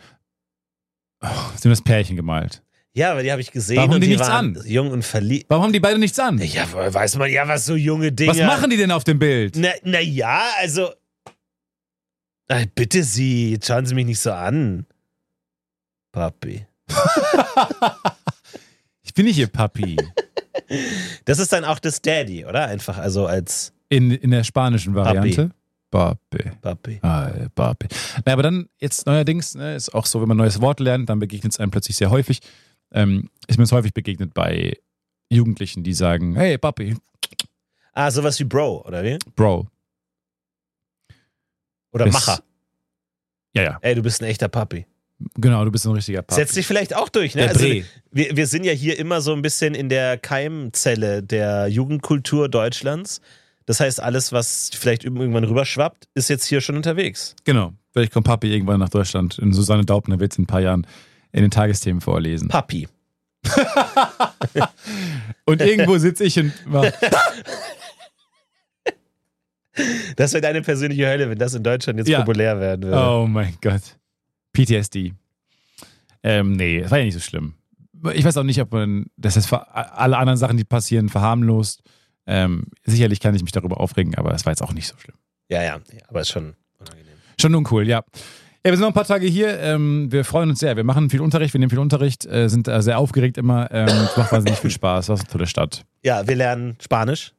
Oh, Sie haben das Pärchen gemalt.
Ja, aber die habe ich gesehen
Warum
und
die
die
nichts an?
jung und verliebt.
Warum haben die beide nichts an?
Ja, weiß man ja, was so junge Dinge.
Was machen die denn auf dem Bild?
Na, na ja, also. Ach, bitte Sie, schauen Sie mich nicht so an. Papi.
Ich bin nicht Ihr Papi.
Das ist dann auch das Daddy, oder? Einfach, also als
In, in der spanischen Variante. Papi.
Papi.
Ah, Papi. Na, aber dann jetzt neuerdings ne, ist auch so, wenn man ein neues Wort lernt, dann begegnet es einem plötzlich sehr häufig. Ähm, ist mir es häufig begegnet bei Jugendlichen, die sagen, hey Papi,
Ah, sowas wie Bro, oder wie?
Bro.
Oder
Das-
Macher.
Ja, ja,
Ey, du bist ein echter Papi.
Genau, du bist ein richtiger Papi.
Setzt dich vielleicht auch durch, ne? Also, wir, wir sind ja hier immer so ein bisschen in der Keimzelle der Jugendkultur Deutschlands. Das heißt, alles, was vielleicht irgendwann rüberschwappt, ist jetzt hier schon unterwegs.
Genau. Vielleicht kommt Papi irgendwann nach Deutschland und Susanne Daubner wird es in ein paar Jahren in den Tagesthemen vorlesen.
Papi.
Und irgendwo sitze ich und
Das wäre deine persönliche Hölle, wenn das in Deutschland jetzt
Ja.
populär werden würde.
oh mein Gott. PTSD. Ähm, nee, das war ja nicht so schlimm. Ich weiß auch nicht, ob man das heißt, alle anderen Sachen, die passieren, verharmlost. Ähm, sicherlich kann ich mich darüber aufregen, aber es war jetzt auch nicht so schlimm.
Ja, ja, ja, aber ist schon unangenehm.
Schon uncool, ja. Ja, wir sind noch ein paar Tage hier. Ähm, wir freuen uns sehr. Wir machen viel Unterricht, wir nehmen viel Unterricht, äh, sind äh, sehr aufgeregt immer. Ähm, es macht wahnsinnig viel Spaß. Was eine tolle Stadt.
Ja, wir lernen Spanisch.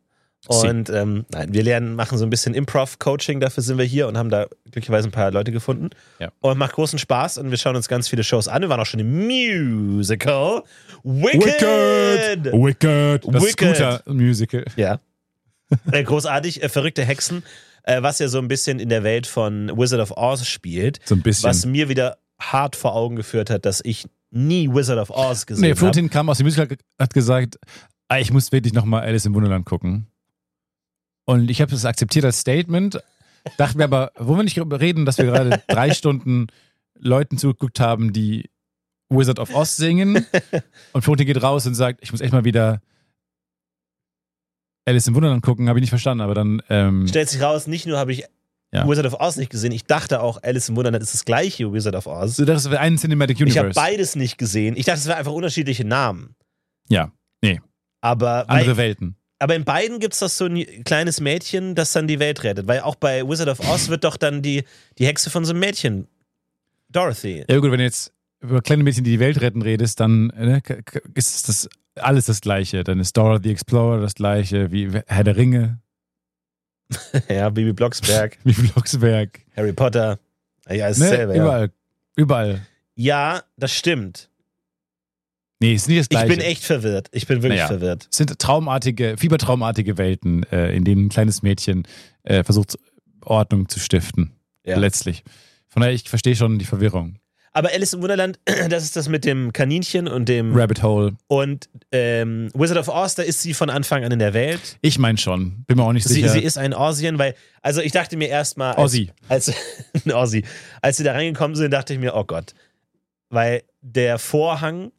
Und ähm, nein, wir lernen, machen so ein bisschen Improv-Coaching, dafür sind wir hier und haben da glücklicherweise ein paar Leute gefunden.
Ja.
Und macht großen Spaß und wir schauen uns ganz viele Shows an. Wir waren auch schon im Musical. Wicked!
Wicked! Das
Wicked.
Scooter-Musical.
Ja. Äh, großartig, äh, verrückte Hexen, äh, was ja so ein bisschen in der Welt von Wizard of Oz spielt.
So ein bisschen.
Was mir wieder hart vor Augen geführt hat, dass ich nie Wizard of Oz gesehen
Nee,
habe.
Florentin kam aus dem Musical, hat gesagt, ah, ich muss wirklich nochmal Alice im Wunderland gucken. Und ich habe das akzeptiert als Statement, dachte mir aber, wollen wir nicht darüber reden, dass wir gerade drei Stunden Leuten zugeguckt haben, die Wizard of Oz singen und Florentin geht raus und sagt, ich muss echt mal wieder Alice im Wunderland gucken, habe ich nicht verstanden, aber dann ähm,
Stellt sich raus, nicht nur habe ich
Ja.
Wizard of Oz nicht gesehen, ich dachte auch, Alice im Wunderland ist das gleiche wie Wizard of Oz.
so, das wäre ein Cinematic
Ich habe
Universe.
beides nicht gesehen. Ich dachte, es wären einfach unterschiedliche Namen.
Ja, nee,
Aber,
andere Welten.
Aber in beiden gibt es doch so ein kleines Mädchen, das dann die Welt rettet. Weil auch bei Wizard of Oz wird doch dann die, die Hexe von so einem Mädchen, Dorothy.
Ja gut, wenn du jetzt über kleine Mädchen, die die Welt retten, redest, dann ne, ist das alles das Gleiche. Dann ist Dora the Explorer das Gleiche wie Herr der Ringe,
ja, Bibi Blocksberg,
wie Blocksberg.
Harry Potter. Ja, ist
Ne?
dasselbe. Ja.
Überall. Überall.
ja, das stimmt.
Nee, ist nicht das
Ich
Gleiche.
bin echt verwirrt. Ich bin wirklich
Naja.
verwirrt.
Es sind traumartige, fiebertraumartige Welten, äh, in denen ein kleines Mädchen äh, versucht, Ordnung zu stiften.
Ja.
Letztlich. Von daher, ich verstehe schon die Verwirrung.
Aber Alice im Wunderland, das ist das mit dem Kaninchen und dem.
Rabbit Hole.
Und ähm, Wizard of Oz, da ist sie von Anfang an in der Welt.
Ich meine schon. Bin mir auch nicht
Sie,
sicher.
sie ist ein Ossien, weil, also ich dachte mir erstmal, als,
Ossi.
als, als sie da reingekommen sind, dachte ich mir, oh Gott. Weil der Vorhang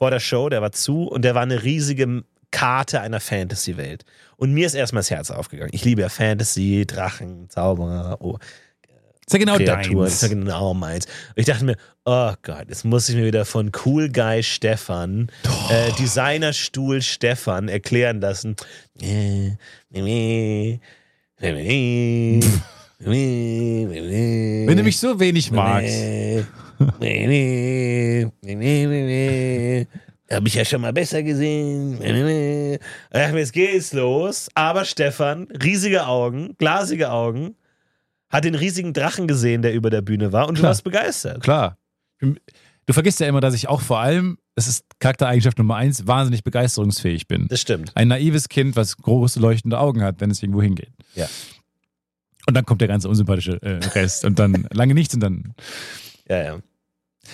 vor der Show, der war zu und der war eine riesige Karte einer Fantasy-Welt. Und mir ist erstmal das Herz aufgegangen. Ich liebe ja Fantasy, Drachen, Zauberer, oh,
ist ja genau
Kreaturen. Das ist ja
deins.
genau meins. Und ich dachte mir, oh Gott, jetzt muss ich mir wieder von Cool Guy Stefan, äh, Designerstuhl Stefan erklären lassen. Äh, Wenn
du mich so wenig magst.
Hab ich ja schon mal besser gesehen. Ach, jetzt geht's los. Aber Stefan, riesige Augen, glasige Augen, hat den riesigen Drachen gesehen, der über der Bühne war und du
Klar.
warst begeistert.
Klar. Du vergisst ja immer, dass ich auch vor allem, das ist Charaktereigenschaft Nummer eins, wahnsinnig begeisterungsfähig bin.
Das stimmt.
Ein naives Kind, was große leuchtende Augen hat, wenn es irgendwo hingeht.
Ja.
Und dann kommt der ganze unsympathische äh, Rest und dann lange nichts und dann.
Ja, ja.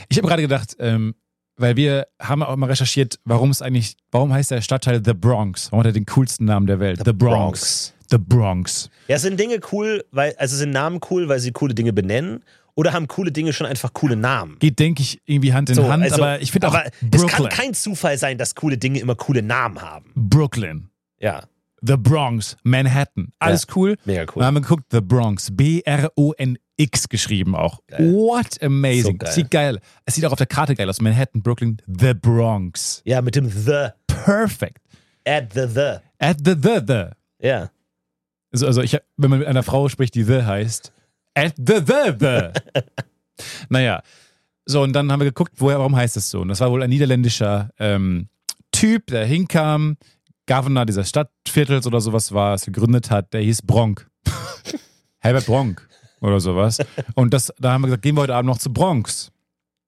Ich habe gerade gedacht, ähm, weil wir haben auch mal recherchiert, warum es eigentlich, warum heißt der Stadtteil The Bronx? Warum hat er den coolsten Namen der Welt? The, Bronx. The Bronx.
Ja, sind Dinge cool, weil, also sind Namen cool, weil sie coole Dinge benennen oder haben coole Dinge schon einfach coole Namen?
Geht, denke ich, irgendwie Hand in
So,
Hand,
also-
aber ich finde auch
aber es kann
Brooklyn.
kein Zufall sein, dass coole Dinge immer coole Namen haben.
Brooklyn.
Ja,
The Bronx. Manhattan. Alles cool.
mega
Dann
cool.
haben wir geguckt, The Bronx. B-R-O-N-X geschrieben auch.
Geil.
What amazing.
So geil.
Sieht geil. Es sieht auch auf der Karte geil aus. Manhattan, Brooklyn, The Bronx.
Ja, mit dem The.
Perfect.
Add the The.
At the the the.
Ja.
Also, also ich, wenn man mit einer Frau spricht, die the heißt, at the the the. naja. So, und dann haben wir geguckt, woher, warum heißt das so? Und das war wohl ein niederländischer ähm, Typ, der hinkam, Governor dieses Stadtviertels oder sowas war, es gegründet hat, der hieß Bronk. Herbert Bronk oder sowas. Und das, da haben wir gesagt, gehen wir heute Abend noch zu Bronx.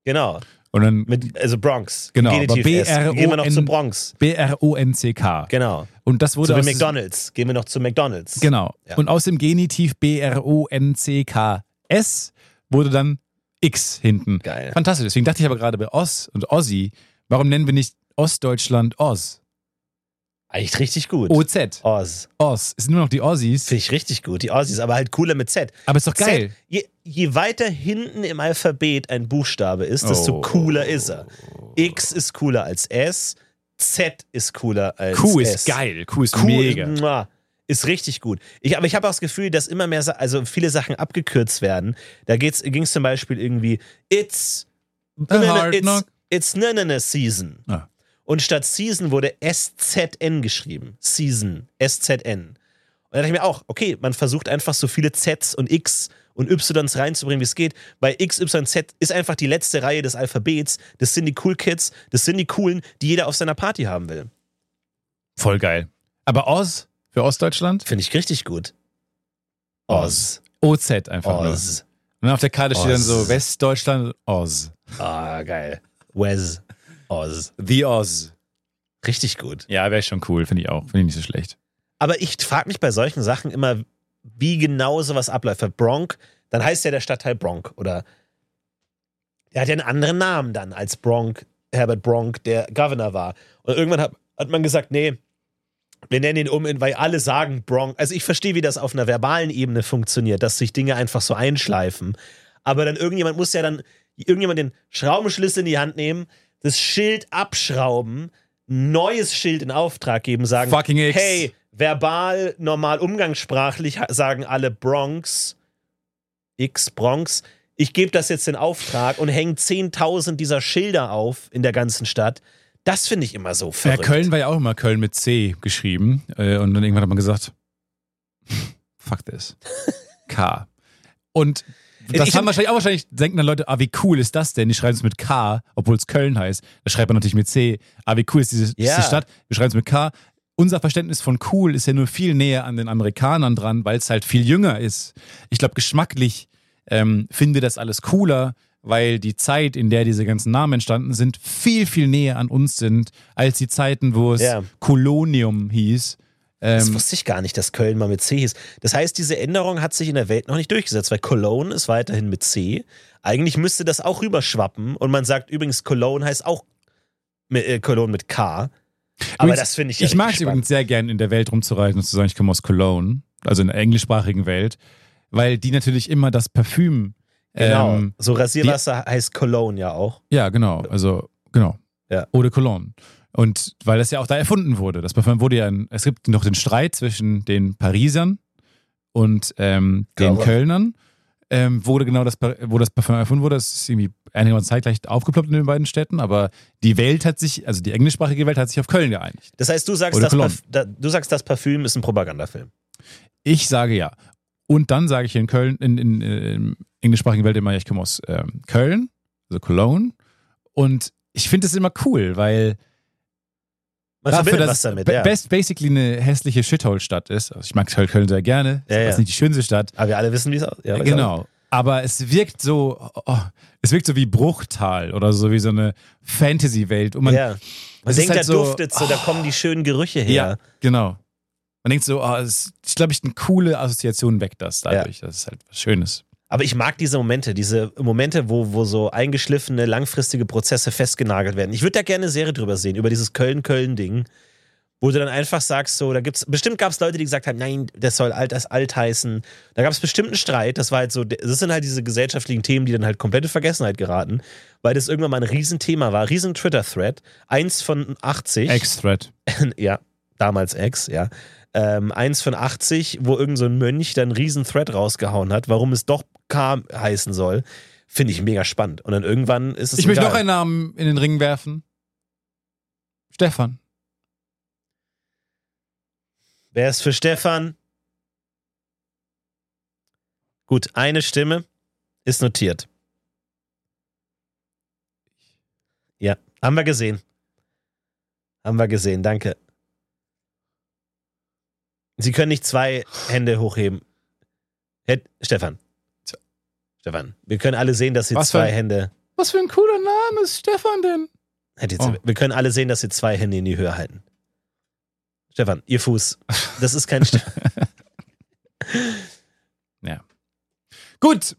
Genau.
Und dann
Mit, also Bronx.
Genau,
Genitiv
aber
S. Gehen wir noch zu Bronx.
B-R-O-N-C-K.
Genau.
Und das wurde
So wie McDonalds. Gehen wir noch zu McDonalds.
Genau.
Ja.
Und aus dem Genitiv B-R-O-N-C-K-S wurde dann X hinten.
Geil.
Fantastisch. Deswegen dachte ich aber gerade bei Oz und Ossi, warum nennen wir nicht Ostdeutschland Oz?
Eigentlich richtig gut.
OZ.
Oz.
Oz. Es sind nur noch die Ossis.
Finde ich richtig gut. Die Aussies, aber halt cooler mit Z.
Aber ist doch geil.
Z, je, je weiter hinten im Alphabet ein Buchstabe ist, desto
Oh.
cooler ist er. X ist cooler als S. Z ist cooler als
Q
S.
ist geil. Q ist
Q
mega.
Ist, richtig gut. Ich, aber ich habe auch das Gefühl, dass immer mehr, also viele Sachen abgekürzt werden. Da ging es zum Beispiel irgendwie, it's,
A
it's,
knock.
it's ne, ne, ne, season.
Ah.
Und statt Season wurde SZN geschrieben. Season, SZN. Und da dachte ich mir auch, okay, man versucht einfach so viele Zs und X und Ys reinzubringen, wie es geht. Weil X, Y, Z ist einfach die letzte Reihe des Alphabets. Das sind die Cool Kids, das sind die Coolen, die jeder auf seiner Party haben will.
Voll geil. Aber Oz für Ostdeutschland?
Finde ich richtig gut.
Oz. OZ einfach nur.
Oz.
Und dann auf der Karte steht dann so
Oz.
Westdeutschland, Oz.
Ah, geil. Wes. Oz.
The Oz.
Richtig gut.
Ja, wäre schon cool, finde ich auch. Finde ich nicht so schlecht.
Aber ich frage mich bei solchen Sachen immer, wie genau sowas abläuft. Weil Bronk, dann heißt ja der Stadtteil Bronk. Oder er hat ja einen anderen Namen dann als Bronk, Herbert Bronk, der Governor war. Und irgendwann hat, hat man gesagt, nee, wir nennen ihn um, weil alle sagen Bronk. Also ich verstehe, wie das auf einer verbalen Ebene funktioniert, dass sich Dinge einfach so einschleifen. Aber dann irgendjemand muss ja dann, irgendjemand den Schraubenschlüssel in die Hand nehmen, das Schild abschrauben, neues Schild in Auftrag geben, sagen,
Fucking X.
hey, verbal, normal, umgangssprachlich sagen alle Bronx, X, Bronx. Ich gebe das jetzt in Auftrag und hänge 10.000 dieser Schilder auf in der ganzen Stadt. Das finde ich immer so
Ja,
verrückt.
Köln war ja auch immer Köln mit C geschrieben. Äh, und dann irgendwann hat man gesagt, fuck this. K. Und das
Ich-
haben wahrscheinlich auch wahrscheinlich, denken dann Leute, ah, wie cool ist das denn? Die schreiben es mit K, obwohl es Köln heißt. Das schreibt man natürlich mit C. Ah, wie cool ist diese,
Ja.
diese Stadt? Wir schreiben es mit K. Unser Verständnis von cool ist ja nur viel näher an den Amerikanern dran, weil es halt viel jünger ist. Ich glaube, geschmacklich ähm, finden wir das alles cooler, weil die Zeit, in der diese ganzen Namen entstanden sind, viel, viel näher an uns sind, als die Zeiten, wo es
Ja.
Kolonium hieß.
Das
Ähm,
wusste ich gar nicht, dass Köln mal mit C hieß. Das heißt, diese Änderung hat sich in der Welt noch nicht durchgesetzt, weil Cologne ist weiterhin mit C. Eigentlich müsste das auch rüberschwappen und man sagt übrigens, Cologne heißt auch mit, äh, Cologne mit K. Aber
Übrigens,
das finde ich ja
Ich mag es übrigens sehr gern, in der Welt rumzureisen und zu sagen, ich komme aus Cologne, also in der englischsprachigen Welt, weil die natürlich immer das Parfüm.
Genau.
Ähm,
so Rasierwasser heißt Cologne ja auch.
ja, genau. Also, genau.
Ja.
De Cologne. Und weil das ja auch da erfunden wurde. Das Parfüm wurde ja, es gibt noch den Streit zwischen den Parisern und ähm, den
Glaube.
Kölnern. Ähm, wurde genau das, wo das Parfüm erfunden wurde, das ist irgendwie einigermaßen zeitgleich aufgeploppt in den beiden Städten, aber die Welt hat sich, also die englischsprachige Welt hat sich auf Köln geeinigt.
Das heißt, du sagst, das. Parf du sagst, das Parfüm ist ein Propagandafilm.
Ich sage ja. Und dann sage ich in Köln, in, in, in, in englischsprachigen Welt immer, ich komme aus ähm, Köln, also Cologne. Und ich finde es immer cool, weil
Man
dafür, dass
was damit, ja.
best basically eine hässliche Shithole-Stadt ist. Also ich mag Köln sehr gerne.
Ja,
Das
ja.
ist nicht die schönste Stadt.
Aber wir alle wissen, wie es aussieht. Ja, weiß
genau. Aber es wirkt so, oh, es wirkt so wie Bruchtal oder so wie so eine Fantasy-Welt. Und man,
Ja. Man
ist
denkt,
halt
da
so-
duftet so, da kommen die schönen Gerüche her.
ja, genau. Man denkt so, oh, es ist, glaube ich, eine coole Assoziation weckt das dadurch. Das ist halt was Schönes.
Aber ich mag diese Momente, diese Momente, wo, wo so eingeschliffene, langfristige Prozesse festgenagelt werden. Ich würde da gerne eine Serie drüber sehen, über dieses Köln-Köln-Ding, wo du dann einfach sagst, so, da gibt's, bestimmt gab es Leute, die gesagt haben, nein, das soll alt als alt heißen. Da gab es bestimmt einen Streit, das war halt so, das sind halt diese gesellschaftlichen Themen, die dann halt komplett in Vergessenheit geraten, weil das irgendwann mal ein Riesenthema war, riesen Twitter-Thread, eins von 80.
Ex-Thread.
ja, damals Ex, ja. Ähm, eins von 80, wo irgend so ein Mönch dann einen riesen Thread rausgehauen hat, warum es doch K heißen soll, finde ich mega spannend. Und dann irgendwann ist es
Ich möchte noch einen Namen in den Ring werfen. Stefan.
Wer ist für Stefan? Gut, eine Stimme ist notiert. Ja, haben wir gesehen. Haben wir gesehen, danke. Sie können nicht zwei Hände hochheben. Herr Stefan. Stefan, wir können alle sehen, dass Sie
Was
zwei
ein-
Hände.
Was für ein cooler Name ist Stefan denn? Oh.
Wir können alle sehen, dass Sie zwei Hände in die Höhe halten. Stefan, Ihr Fuß. Das ist kein Stefan.
Ja. Gut.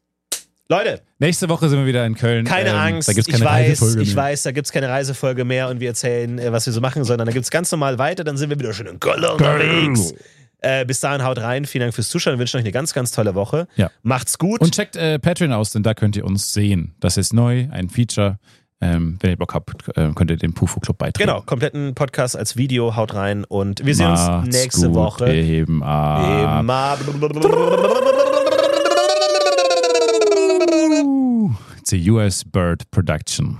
Leute,
Nächste Woche sind wir wieder in Köln.
Keine
Ähm,
Angst,
Da gibt's
ich
keine
weiß,
Reisefolge
ich
mehr.
weiß, da gibt es keine Reisefolge mehr und wir erzählen, äh, was wir so machen, sondern da gibt es ganz normal weiter, dann sind wir wieder schön in Köln unterwegs. Äh, bis dahin haut rein, vielen Dank fürs Zuschauen, wir wünschen euch eine ganz, ganz tolle Woche.
Ja.
Macht's gut.
Und checkt äh, Patreon aus, denn da könnt ihr uns sehen. Das ist neu, ein Feature. Ähm, wenn ihr Bock habt, äh, könnt ihr dem Pufu Club beitreten.
genau, kompletten Podcast als Video, haut rein und wir sehen uns
Macht's
nächste
gut,
Woche.
Wir heben ab. It's a US Bird Production.